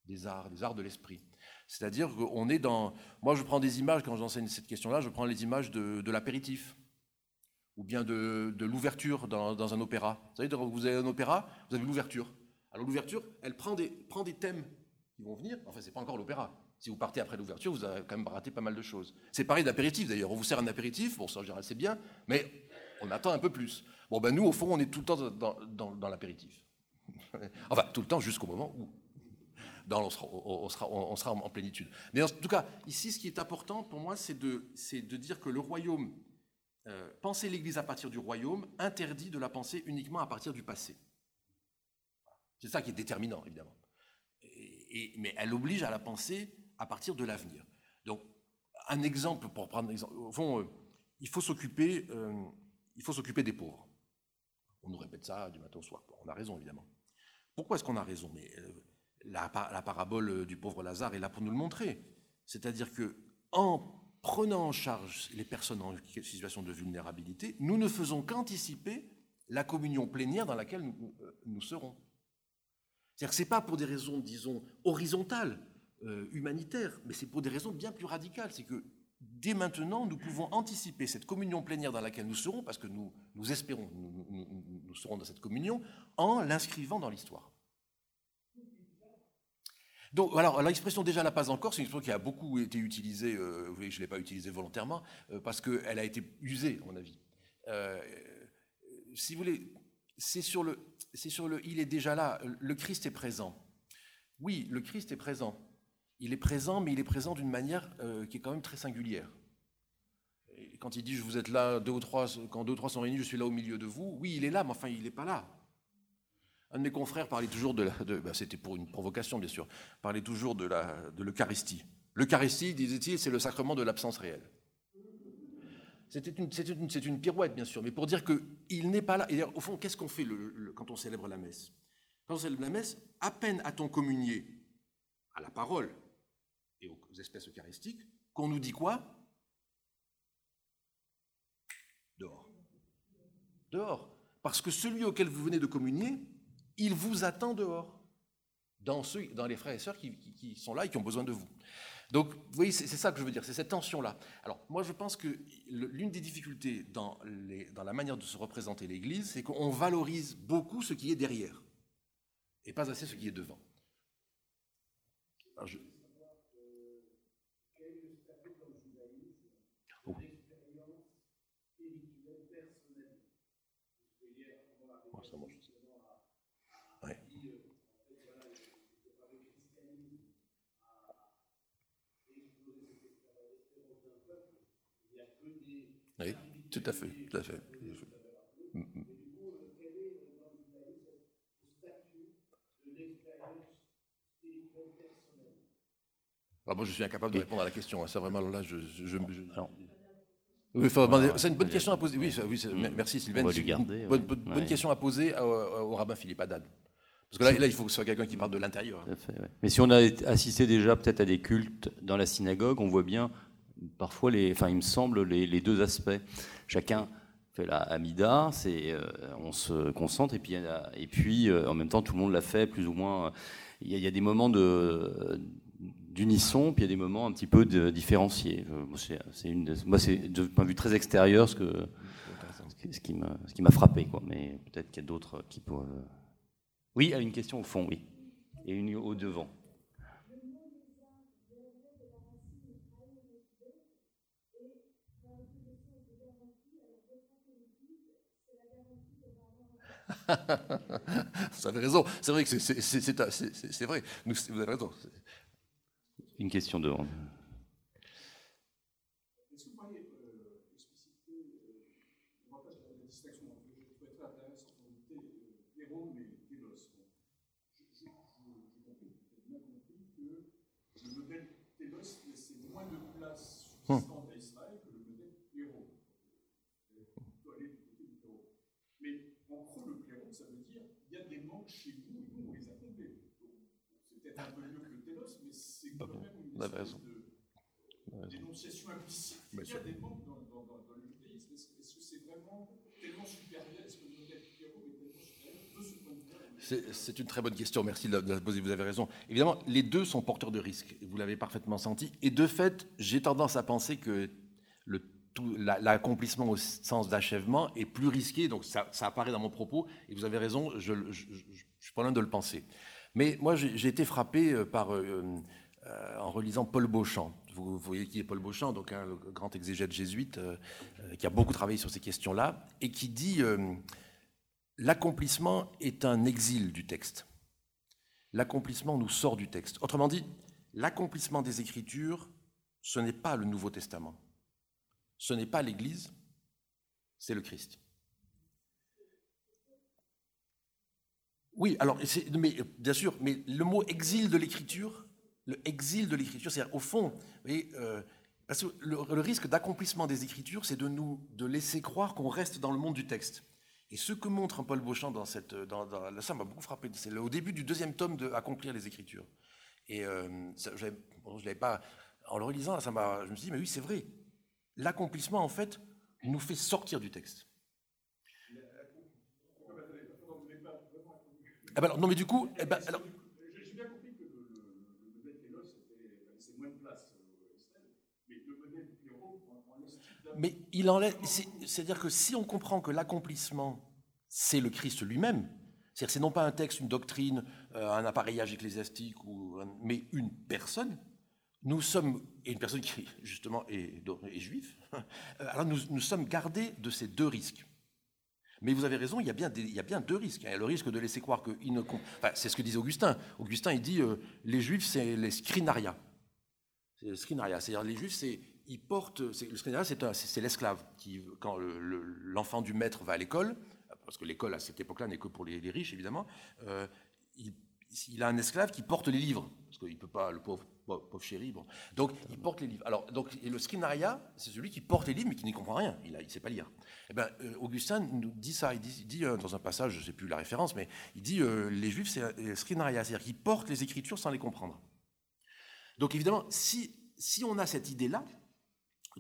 des arts, des arts de l'esprit. C'est-à-dire qu'on est dans... Moi, je prends des images, quand j'enseigne cette question-là, je prends les images de, l'apéritif, ou bien de, l'ouverture dans, un opéra. Vous savez, vous avez un opéra, vous avez l'ouverture. Alors l'ouverture, elle prend des, prend des thèmes qui vont venir. Enfin, c'est pas encore l'opéra. Si vous partez après l'ouverture, vous avez quand même raté pas mal de choses. C'est pareil d'apéritif d'ailleurs. On vous sert un apéritif, bon, ça en général c'est bien, mais on attend un peu plus. Bon, ben nous, au fond, on est tout le temps dans, l'apéritif. (laughs) enfin, tout le temps jusqu'au moment où on, sera, en plénitude. Mais en tout cas, ici, ce qui est important pour moi, c'est de, dire que le royaume, euh, penser l'Église à partir du royaume, interdit de la penser uniquement à partir du passé. C'est ça qui est déterminant, évidemment. Mais elle oblige à la penser à partir de l'avenir. Donc, un exemple, pour prendre un exemple, au fond, euh, il faut s'occuper, euh, il faut s'occuper des pauvres. On nous répète ça du matin au soir. on a raison, évidemment. Pourquoi est-ce qu'on a raison? Mais euh, la, parabole du pauvre Lazare est là pour nous le montrer. C'est-à-dire que en prenant en charge les personnes en situation de vulnérabilité, nous ne faisons qu'anticiper la communion plénière dans laquelle nous, euh, serons. C'est-à-dire que ce n'est pas pour des raisons, disons, horizontales, euh, humanitaires, mais c'est pour des raisons bien plus radicales. C'est que dès maintenant, nous pouvons anticiper cette communion plénière dans laquelle nous serons, parce que nous, espérons, nous, nous, serons dans cette communion, en l'inscrivant dans l'histoire. Donc, alors, l'expression déjà la pas encore, c'est une expression qui a beaucoup été utilisée, euh, je ne l'ai pas utilisée volontairement, euh, parce qu'elle a été usée, à mon avis. Euh, si vous voulez, c'est sur, le, c'est sur le il est déjà là, le Christ est présent. Oui, le Christ est présent il est présent, mais il est présent d'une manière euh, qui est quand même très singulière. quand il dit je vous êtes là, deux ou trois, quand deux ou trois sont réunis, je suis là au milieu de vous, oui, il est là, mais enfin, il n'est pas là. Un de mes confrères parlait toujours de, de ben, c'était pour une provocation bien sûr, parlait toujours de l'Eucharistie. L'Eucharistie, disait-il, c'est le sacrement de l'absence réelle. C'est une, une, pirouette, bien sûr, mais pour dire qu'il n'est pas là. Et au fond, qu'est-ce qu'on fait quand on célèbre la messe? Quand on célèbre la messe, à peine a-t-on communié à la parole, et aux espèces eucharistiques, qu'on nous dit quoi? Dehors. Dehors. Parce que celui auquel vous venez de communier, il vous attend dehors, dans, ceux, dans les frères et sœurs qui, sont là et qui ont besoin de vous. Donc, vous voyez, c'est ça que je veux dire, c'est cette tension-là. Alors, moi, je pense que l'une des difficultés dans, dans, la manière de se représenter l'Église, c'est qu'on valorise beaucoup ce qui est derrière, et pas assez ce qui est devant. Alors, je, Oui, tout à fait, tout à fait. Ah, moi, je suis incapable de répondre à la question. Ça, vraiment, là, je. je, c'est une bonne question à poser. Oui, oui merci Sylvain. Bonne, question à poser au, rabbin Philippe Haddad. Parce que là, là, il faut que ce soit quelqu'un qui parle de l'intérieur. Mais si on a assisté déjà peut-être à des cultes dans la synagogue, on voit bien parfois, enfin, il me semble, les, deux aspects. Chacun fait la Amida, euh, on se concentre, et puis, puis euh, en même temps, tout le monde l'a fait plus ou moins. Il y, a, des moments d'unisson, puis il y a des moments un petit peu différenciés. Moi, c'est de point de vue très extérieur ce, que, ce, qui, m'a, frappé. Mais peut-être qu'il y a d'autres qui peuvent Oui, une question au fond, oui. Et une au devant. (laughs) vous avez raison. C'est vrai que c'est vrai. vous avez raison. Une question de. Avez raison. Dénonciation implicite. Il y a des manques dans, dans, dans, le judaïsme. Est-ce que c'est vraiment tellement supérieur? Est-ce que le modèle Pierrot est tellement supérieur? De ce point de vue C'est une très bonne question, merci de la poser, vous avez raison. Évidemment, les deux sont porteurs de risques, vous l'avez parfaitement senti. Et de fait, j'ai tendance à penser que l'accomplissement au sens d'achèvement est plus risqué, donc ça, ça, apparaît dans mon propos, et vous avez raison, je, je, je, je suis pas loin de le penser. Mais moi, j'ai été frappé euh, par euh, euh, en relisant Paul Beauchamp. Vous, voyez qui est Paul Beauchamp, donc un le grand exégète jésuite euh, euh, qui a beaucoup travaillé sur ces questions-là, et qui dit l'accomplissement est un exil du texte. L'accomplissement nous sort du texte. Autrement dit, l'accomplissement des Écritures, ce n'est pas le Nouveau Testament, ce n'est pas l'Église, c'est le Christ. Oui, alors, mais, bien sûr, mais le mot exil de l'Écriture, le exil de l'écriture. C'est-à-dire, au fond, euh, parce que le, risque d'accomplissement des écritures, c'est de nous de laisser croire qu'on reste dans le monde du texte. Et ce que montre Paul Beauchamp dans cette, dans, ça m'a beaucoup frappé. C'est au début du deuxième tome de Accomplir les Écritures. Et euh, je l'avais pas, en le relisant, ça je me suis dit, mais oui, c'est vrai. L'accomplissement, en fait, nous fait sortir du texte. Ah ben alors, non, mais du coup, eh ben, alors, Mais il enlève. C'est-à-dire que si on comprend que l'accomplissement, c'est le Christ lui-même, c'est-à-dire c'est non pas un texte, une doctrine, euh, un appareillage ecclésiastique, mais une personne, nous sommes, et une personne qui justement est, est juive, (laughs) alors nous, nous, sommes gardés de ces deux risques. Mais vous avez raison, il y a bien, il y a bien deux risques. Il y a le risque de laisser croire qu'ils ne. C'est ce que disait Augustin. Augustin, il dit euh, les juifs, c'est les scrinaria. C'est. C'est-à-dire les juifs, c'est il porte, le c'est l'esclave qui, quand l'enfant du maître va à l'école, parce que l'école à cette époque-là n'est que pour les, riches évidemment, euh, il, a un esclave qui porte les livres, parce qu'il peut pas, le pauvre, chéri, bon. Donc il porte les livres. Alors donc et le scrinaria, c'est celui qui porte les livres mais qui n'y comprend rien, il ne sait pas lire. Eh ben, euh, Augustin nous dit ça, il dit, euh, dans un passage, je ne sais plus la référence, mais il dit les juifs c'est scrinaria, c'est-à-dire qu'ils portent les écritures sans les comprendre. Donc évidemment, si on a cette idée-là,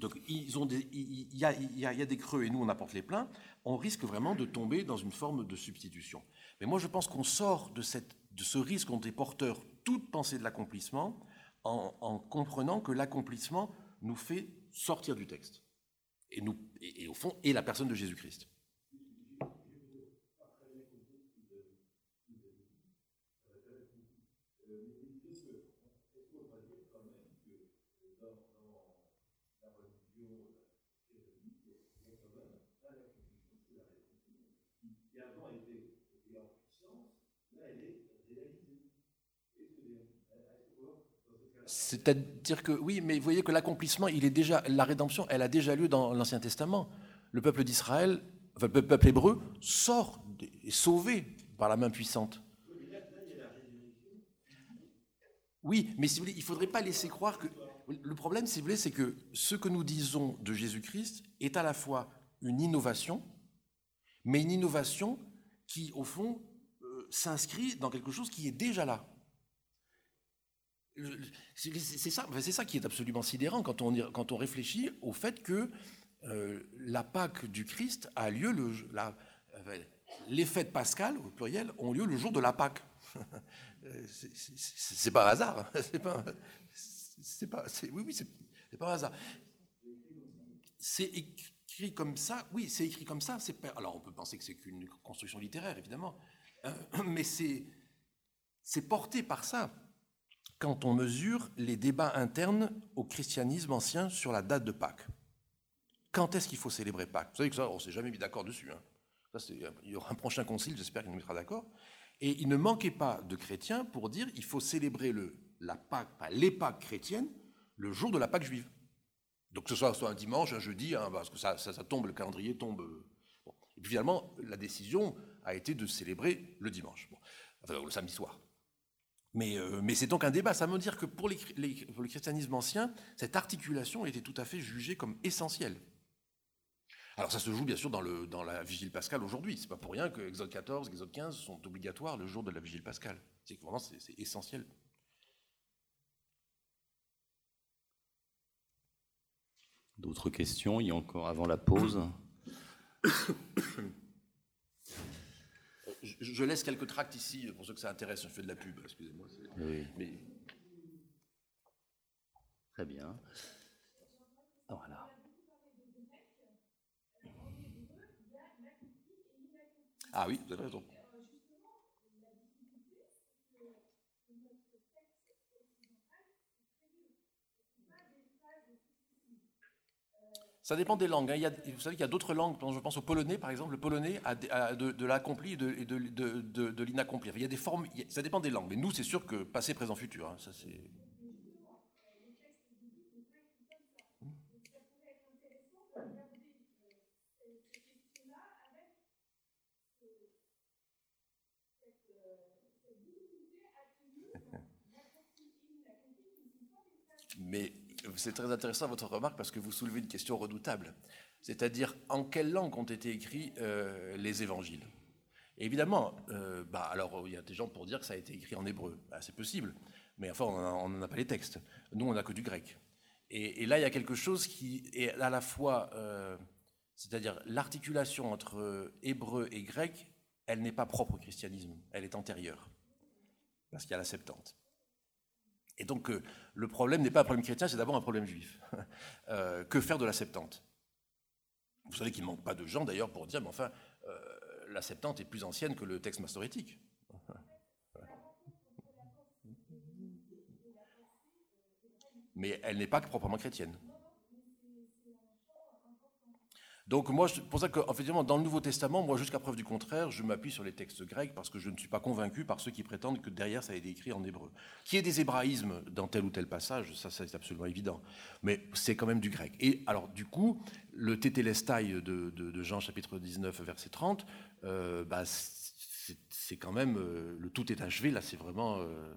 donc ils ont il, y a, des creux et nous on apporte les pleins, on risque vraiment de tomber dans une forme de substitution. Mais moi je pense qu'on sort de, cette, de ce risque dont est porteur toute pensée de l'accomplissement en, comprenant que l'accomplissement nous fait sortir du texte. Et, nous, et au fond, et la personne de Jésus-Christ. C'est-à-dire que oui, mais vous voyez que l'accomplissement, il est déjà la rédemption, elle a déjà lieu dans l'Ancien Testament. Le peuple d'Israël, enfin, le peuple hébreu, sort est sauvé par la main puissante. Oui, mais si vous voulez, il ne faudrait pas laisser croire que le problème, si vous voulez, c'est que ce que nous disons de Jésus-Christ est à la fois une innovation, mais une innovation qui, au fond, euh, s'inscrit dans quelque chose qui est déjà là. C'est ça, c'est ça qui est absolument sidérant quand on, réfléchit au fait que euh, la Pâque du Christ a lieu le, euh, les fêtes pascales au pluriel ont lieu le jour de la Pâque. (laughs) c'est pas un hasard. Hein. (laughs) C'est pas, oui, oui, c'est pas un hasard. C'est écrit comme ça. Oui, c'est écrit comme ça. Alors on peut penser que c'est qu'une construction littéraire, évidemment. mais c'est porté par ça quand on mesure les débats internes au christianisme ancien sur la date de Pâques. Quand est-ce qu'il faut célébrer Pâques? Vous savez que ça, on ne s'est jamais mis d'accord dessus. Hein. il y aura un prochain concile, j'espère qu'il nous mettra d'accord. Et il ne manquait pas de chrétiens pour dire qu'il faut célébrer la Pâque, les Pâques chrétiennes le jour de la Pâque juive. Donc que ce soit, soit un dimanche, un jeudi, hein, parce que ça, ça, tombe, le calendrier tombe. Et puis finalement, la décision a été de célébrer le dimanche, enfin le samedi soir. Euh, mais, c'est donc un débat. Ça veut dire que pour, le christianisme ancien, cette articulation était tout à fait jugée comme essentielle. Alors ça se joue bien sûr dans, la vigile pascale aujourd'hui. C'est pas pour rien que Exode 14, Exode 15 sont obligatoires le jour de la vigile pascale. C'est vraiment c'est essentiel. D'autres questions? Il y a encore avant la pause? (coughs) (coughs) (coughs) Je, laisse quelques tracts ici pour ceux que ça intéresse. Je fais de la pub, excusez-moi. Oui. Très bien. Voilà. Ah oui, vous avez raison. Ça dépend des langues. Hein. vous savez qu'il y a d'autres langues. Je pense au polonais, par exemple. Le polonais a de, l'accompli et de, l'inaccompli. Il y a des formes. Ça dépend des langues. Mais nous, c'est sûr que passé, présent, futur. Hein. Ça, c'est. Mais c'est très intéressant votre remarque parce que vous soulevez une question redoutable. C'est-à-dire, en quelle langue ont été écrits euh, les évangiles? Évidemment, euh, bah, alors il y a des gens pour dire que ça a été écrit en hébreu. Bah, c'est possible, mais enfin, on n'en a pas les textes. Nous, on n'a que du grec. Et, là, il y a quelque chose qui est à la fois, euh, c'est-à-dire l'articulation entre hébreu et grec, elle n'est pas propre au christianisme, elle est antérieure, parce qu'il y a la Septante. Et donc, euh, le problème n'est pas un problème chrétien, c'est d'abord un problème juif. (laughs) Euh, que faire de la Septante? Vous savez qu'il ne manque pas de gens, d'ailleurs, pour dire, mais enfin, euh, la Septante est plus ancienne que le texte mastorétique. (laughs) Mais elle n'est pas proprement chrétienne. Donc moi, c'est pour ça que, effectivement, dans le Nouveau Testament, moi, jusqu'à preuve du contraire, je m'appuie sur les textes grecs parce que je ne suis pas convaincu par ceux qui prétendent que derrière ça a été écrit en hébreu. Qu'il y ait des hébraïsmes dans tel ou tel passage, ça, c'est absolument évident. Mais c'est quand même du grec. Et alors, du coup, le tétélestai de, Jean chapitre 19, verset 30, euh, bah, c'est quand même, euh, le tout est achevé, là, c'est vraiment... Euh,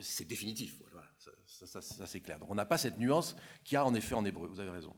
c'est définitif, voilà, ça, ça c'est clair. Donc on n'a pas cette nuance qu'il y a en effet en hébreu, vous avez raison.